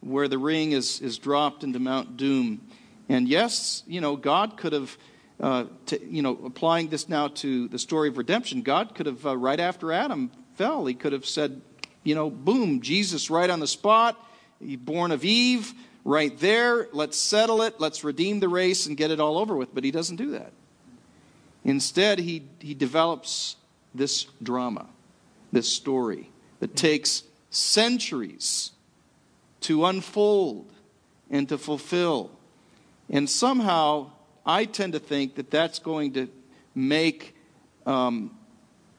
where the ring is, is dropped into Mount Doom. And yes, you know, God could have, uh, you know, applying this now to the story of redemption, God could have, uh, right after Adam fell, he could have said, you know, boom, Jesus right on the spot, born of Eve right there. Let's settle it. Let's redeem the race and get it all over with. But he doesn't do that. Instead, he, he develops this drama, this story that takes centuries to unfold and to fulfill. And somehow, I tend to think that that's going to make, um,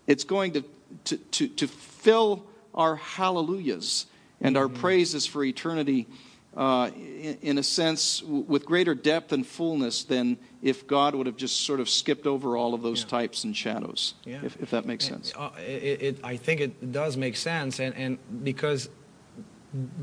it's going to, to, to, to fill our hallelujahs and our mm-hmm. praises for eternity uh, in, in, a sense, w- with greater depth and fullness than if God would have just sort of skipped over all of those yeah. types and shadows, yeah. if, if, that makes sense. Uh, it, it, I think it does make sense, and, and because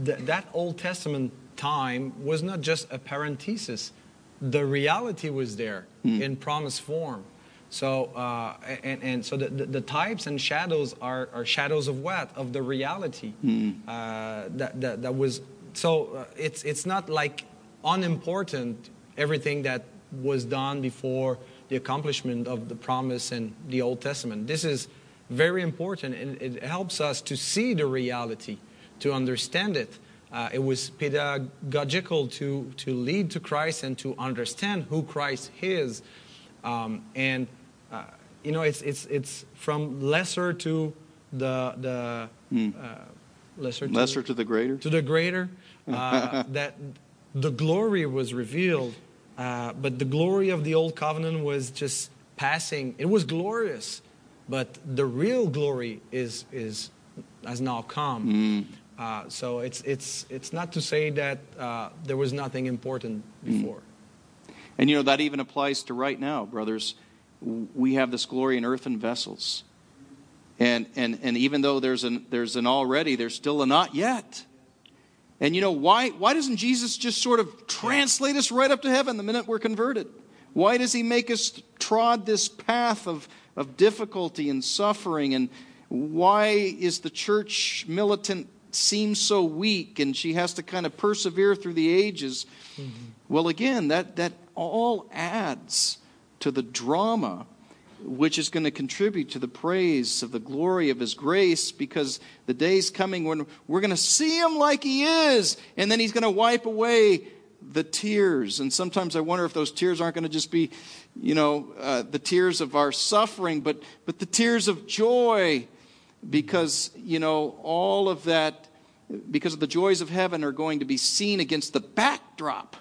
th- that Old Testament time was not just a parenthesis, the reality was there mm. in promise form. So, uh, and, and so the, the, the, types and shadows are, are shadows of what? Of the reality mm. uh, that, that, that was so uh, it's, it's not like unimportant everything that was done before the accomplishment of the promise in the Old Testament. This is very important and it helps us to see the reality, to understand it. Uh, it was pedagogical to, to lead to Christ and to understand who Christ is. Um, and, uh, you know, it's, it's, it's from lesser to the, the mm. uh, lesser, to, lesser to the greater. To the greater. Uh, that the glory was revealed, uh, but the glory of the old covenant was just passing. It was glorious, but the real glory is is has now come. Mm. Uh, so it's it's it's not to say that uh, there was nothing important mm. before. Mm. And you know that even applies to right now, brothers. We have this glory in earthen vessels. And, and, and even though there's an, there's an already, there's still a not yet. And you know, why, why doesn't Jesus just sort of translate us right up to heaven the minute we're converted? Why does he make us trod this path of, of difficulty and suffering? And why is the church militant seem so weak and she has to kind of persevere through the ages? Mm-hmm. Well, again, that, that all adds to the drama which is going to contribute to the praise of the glory of his grace because the day's coming when we're going to see him like he is and then he's going to wipe away the tears. And sometimes i wonder if those tears aren't going to just be you know uh, the tears of our suffering but but the tears of joy because you know all of that because of the joys of heaven are going to be seen against the backdrop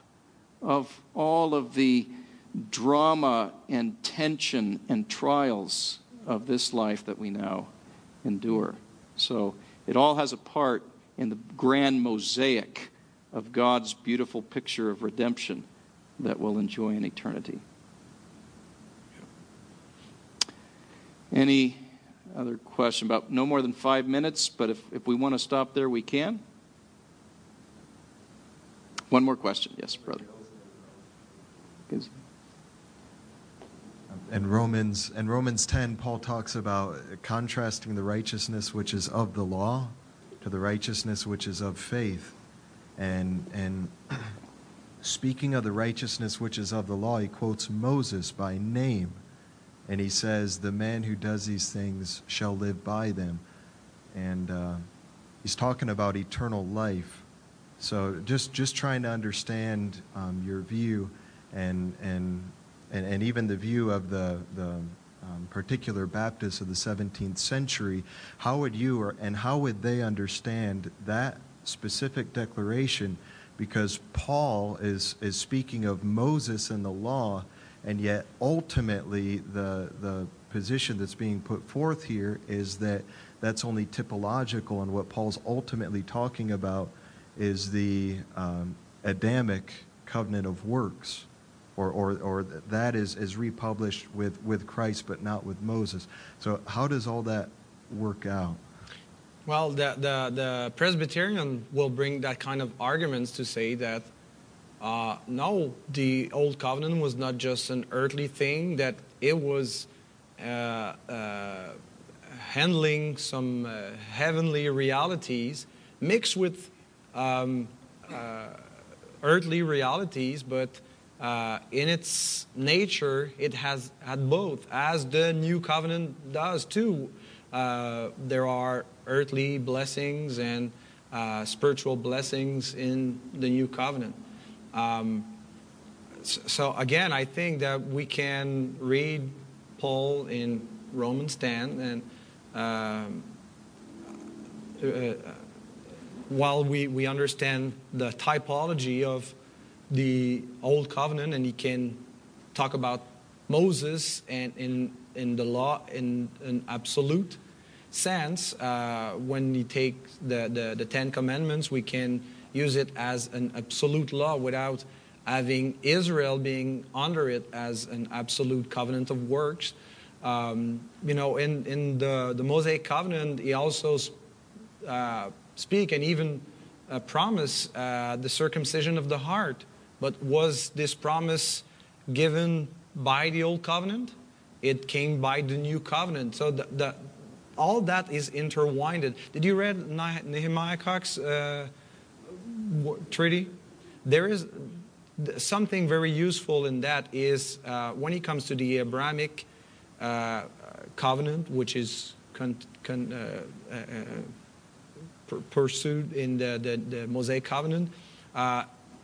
of all of the drama and tension and trials of this life that we now endure. So it all has a part in the grand mosaic of God's beautiful picture of redemption that we'll enjoy in eternity. Any other question? About no more than five minutes, but if, if we want to stop there, we can. One more question. Yes, brother in Romans in Romans 10 Paul talks about contrasting the righteousness which is of the law to the righteousness which is of faith and and speaking of the righteousness which is of the law, he quotes Moses by name. And he says, The man who does these things shall live by them. And uh, he's talking about eternal life. So just, just trying to understand um, your view and, and, and, and even the view of the, the um, particular Baptists of the 17th century, how would you or, and how would they understand that specific declaration? Because Paul is, is speaking of Moses and the law, and yet ultimately the, the position that's being put forth here is that that's only typological, and what Paul's ultimately talking about is the um, Adamic covenant of works, or, or, or that is, is republished with, with Christ but not with Moses. So, how does all that work out? Well, the, the, the Presbyterian will bring that kind of arguments to say that uh, no, the Old Covenant was not just an earthly thing, that it was uh, uh, handling some uh, heavenly realities mixed with um, uh, earthly realities, but uh, in its nature, it has had both, as the new covenant does too. Uh, there are earthly blessings and uh, spiritual blessings in the new covenant. Um, so, again, I think that we can read Paul in Romans 10 and um, uh, while we, we understand the typology of the Old Covenant, and he can talk about Moses and in, in the law in an absolute sense. Uh, when you take the, the, the Ten Commandments, we can use it as an absolute law without having Israel being under it as an absolute covenant of works. Um, you know, in, in the, the Mosaic covenant, he also uh, speak and even uh, promise uh, the circumcision of the heart. But was this promise given by the old covenant? It came by the new covenant. So the, the, all that is intertwined. Did you read Nehemiah Cox uh, treaty? There is something very useful in that is uh, when it comes to the Abrahamic uh, covenant, which is con, con, uh, uh, uh, pursued in the, the, the Mosaic covenant,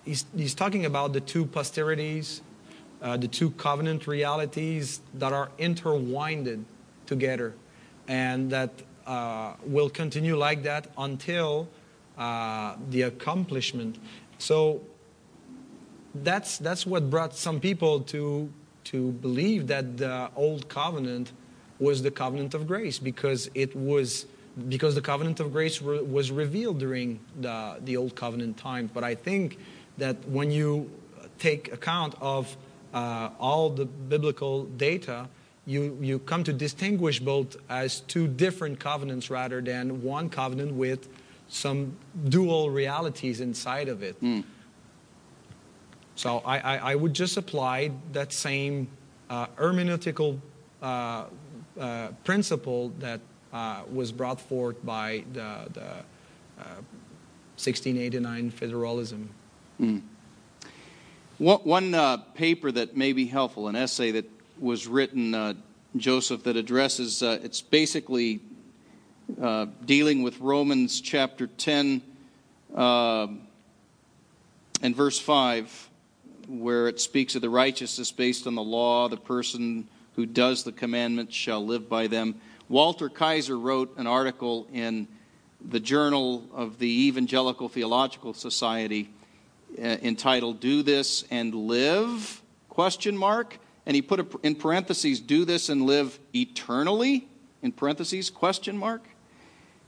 he's, he's talking about the two posterities, uh, the two covenant realities that are intertwined together, and that uh, will continue like that until uh, the accomplishment. So that's that's what brought some people to to believe that the old covenant was the covenant of grace because it was because the covenant of grace re- was revealed during the the old covenant times. But I think that when you take account of uh, all the biblical data, you, you come to distinguish both as two different covenants rather than one covenant with some dual realities inside of it. Mm. So I, I, I, would just apply that same uh, hermeneutical uh, uh, principle that uh, was brought forth by the, the 1689 uh, federalism. Mm. One, uh, paper that may be helpful, an essay that was written, uh, Joseph, that addresses, uh, it's basically uh, dealing with Romans chapter 10 uh, and verse 5, where it speaks of the righteousness based on the law, the person who does the commandments shall live by them. Walter Kaiser wrote an article in the Journal of the Evangelical Theological Society Uh, entitled "Do This and Live?" question mark, and he put a in parentheses, "Do this and live eternally?" in parentheses question mark.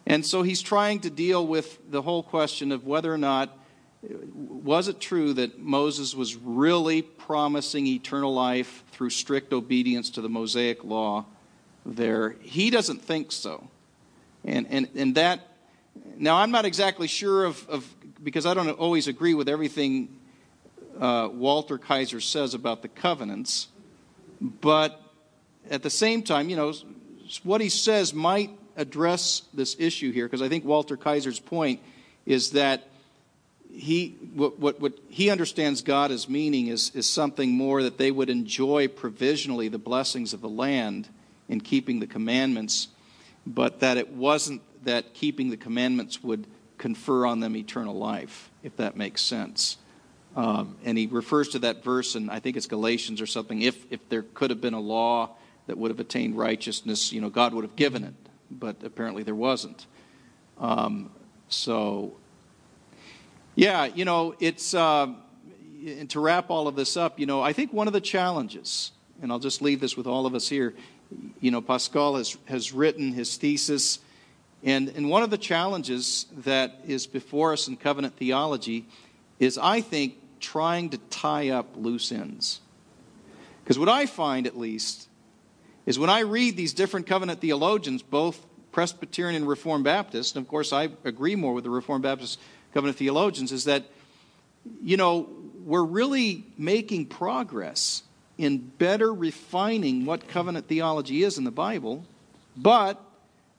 And so he's trying to deal with the whole question of whether or not uh, was it true that Moses was really promising eternal life through strict obedience to the Mosaic law there? He doesn't think so. And, and, and that, now I'm not exactly sure of, of because I don't always agree with everything uh, Walter Kaiser says about the covenants, but at the same time, you know, what he says might address this issue here, because I think Walter Kaiser's point is that he, what, what, what he understands God as meaning is, is something more that they would enjoy provisionally the blessings of the land in keeping the commandments, but that it wasn't that keeping the commandments would confer on them eternal life, if that makes sense. Um, and he refers to that verse, and I think it's Galatians or something. If, if there could have been a law that would have attained righteousness, you know, God would have given it, but apparently there wasn't. Um, so, yeah, you know, it's, uh, and to wrap all of this up, you know, I think one of the challenges, and I'll just leave this with all of us here, you know, Pascal has, has written his thesis, and, and one of the challenges that is before us in covenant theology is, I think, trying to tie up loose ends. Because what I find, at least, is when I read these different covenant theologians, both Presbyterian and Reformed Baptist, and of course I agree more with the Reformed Baptist covenant theologians, is that, you know, we're really making progress in better refining what covenant theology is in the Bible, but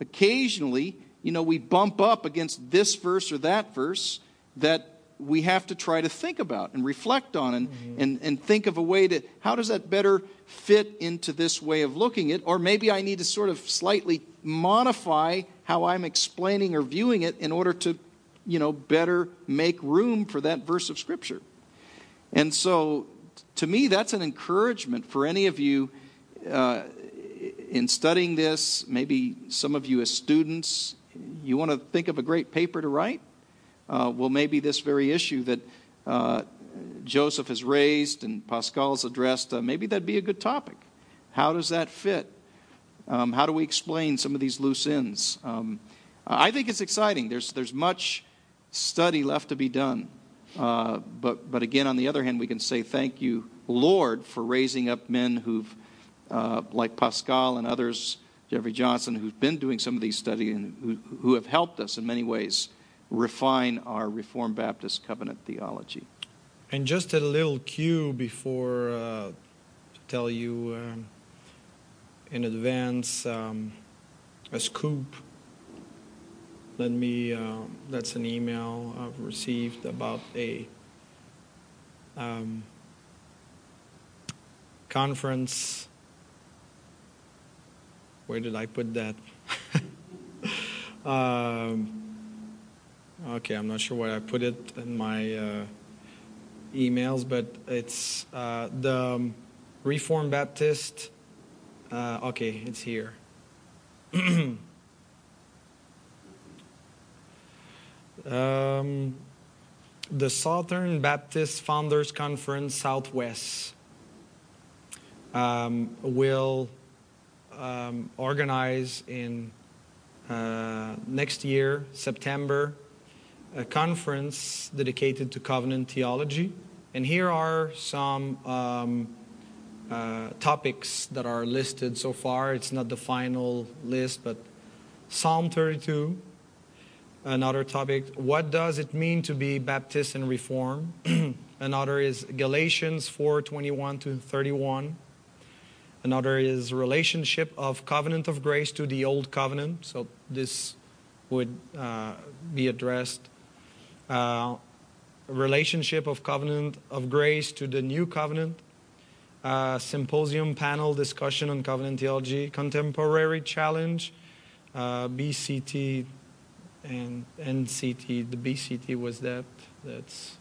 occasionally, you know, we bump up against this verse or that verse that we have to try to think about and reflect on and, mm-hmm. and, and think of a way to how does that better fit into this way of looking at or maybe i need to sort of slightly modify how i'm explaining or viewing it in order to you know better make room for that verse of scripture and so to me that's an encouragement for any of you uh, in studying this maybe some of you as students you want to think of a great paper to write uh, well, maybe this very issue that uh, Joseph has raised and Pascal's addressed, uh, maybe that'd be a good topic. How does that fit? Um, how do we explain some of these loose ends? Um, I think it's exciting. There's, there's much study left to be done. Uh, but, but again, on the other hand, we can say thank you, Lord, for raising up men who've, uh, like Pascal and others, Jeffrey Johnson, who've been doing some of these studies and who, who have helped us in many ways refine our Reformed Baptist covenant theology. And just a little cue before uh, to tell you um, in advance um, a scoop. Let me. Uh, that's an email I've received about a um, conference. Where did I put that? um, Okay, I'm not sure where I put it in my uh, emails, but it's uh, the Reformed Baptist. Uh, okay, it's here. um, the Southern Baptist Founders Conference Southwest um, will um, organize in uh, next year, September, a conference dedicated to covenant theology. And here are some um, uh, topics that are listed so far. It's not the final list, but Psalm 32, another topic. What does it mean to be Baptist and Reform? another is Galatians 4 21 to 31. Another is relationship of covenant of grace to the old covenant. So this would uh, be addressed uh, relationship of covenant of grace to the new covenant, uh, symposium panel discussion on covenant theology, contemporary challenge, uh, BCT and NCT. The BCT was that. That's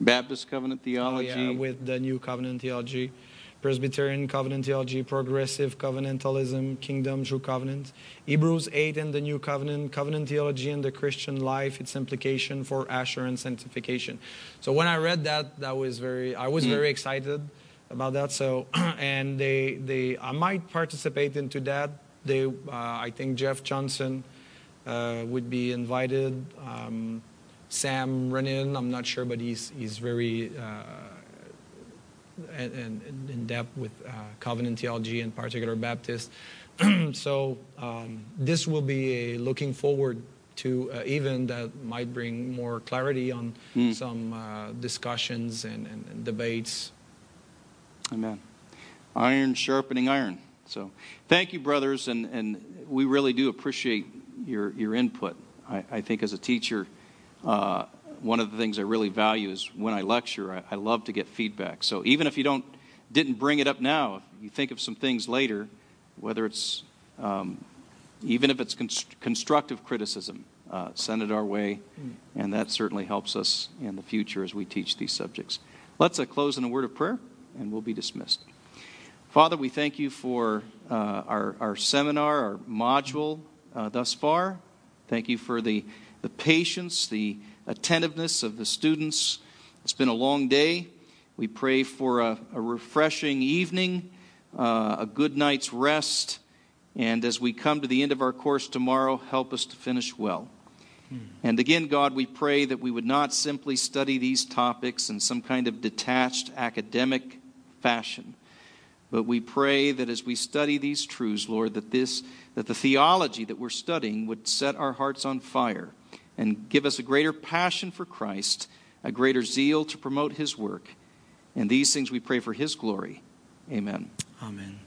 Baptist covenant theology. Oh, yeah, with the new covenant theology. Presbyterian covenant theology, progressive covenantalism, kingdom, through covenant, Hebrews 8 and the new covenant, covenant theology and the Christian life, its implication for assurance and sanctification. So when I read that, that was very, I was mm. very excited about that. So, and they, they, I might participate into that. They, uh, I think Jeff Johnson uh, would be invited. Um, Sam Renihan, I'm not sure, but he's, he's very, uh, and, and in depth with uh, covenant theology and particular Baptist. so um, this will be a looking forward to uh, even that might bring more clarity on mm. some uh, discussions and, and, and, debates. Amen. Iron sharpening iron. So thank you, brothers, and, and we really do appreciate your, your input. I, I think as a teacher, uh, one of the things I really value is when I lecture, I, I love to get feedback. So even if you don't didn't bring it up now, if you think of some things later, whether it's um, even if it's const- constructive criticism, uh, send it our way, and that certainly helps us in the future as we teach these subjects. Let's uh, close in a word of prayer, and we'll be dismissed. Father, we thank you for uh, our, our seminar, our module uh, thus far. Thank you for the, the patience, the attentiveness of the students. It's been a long day. We pray for a, a refreshing evening, uh, a good night's rest, and as we come to the end of our course tomorrow, help us to finish well. Hmm. And again, God, we pray that we would not simply study these topics in some kind of detached academic fashion, but we pray that as we study these truths, Lord, that this that the theology that we're studying would set our hearts on fire and give us a greater passion for Christ, a greater zeal to promote his work. And these things we pray for his glory. Amen. Amen.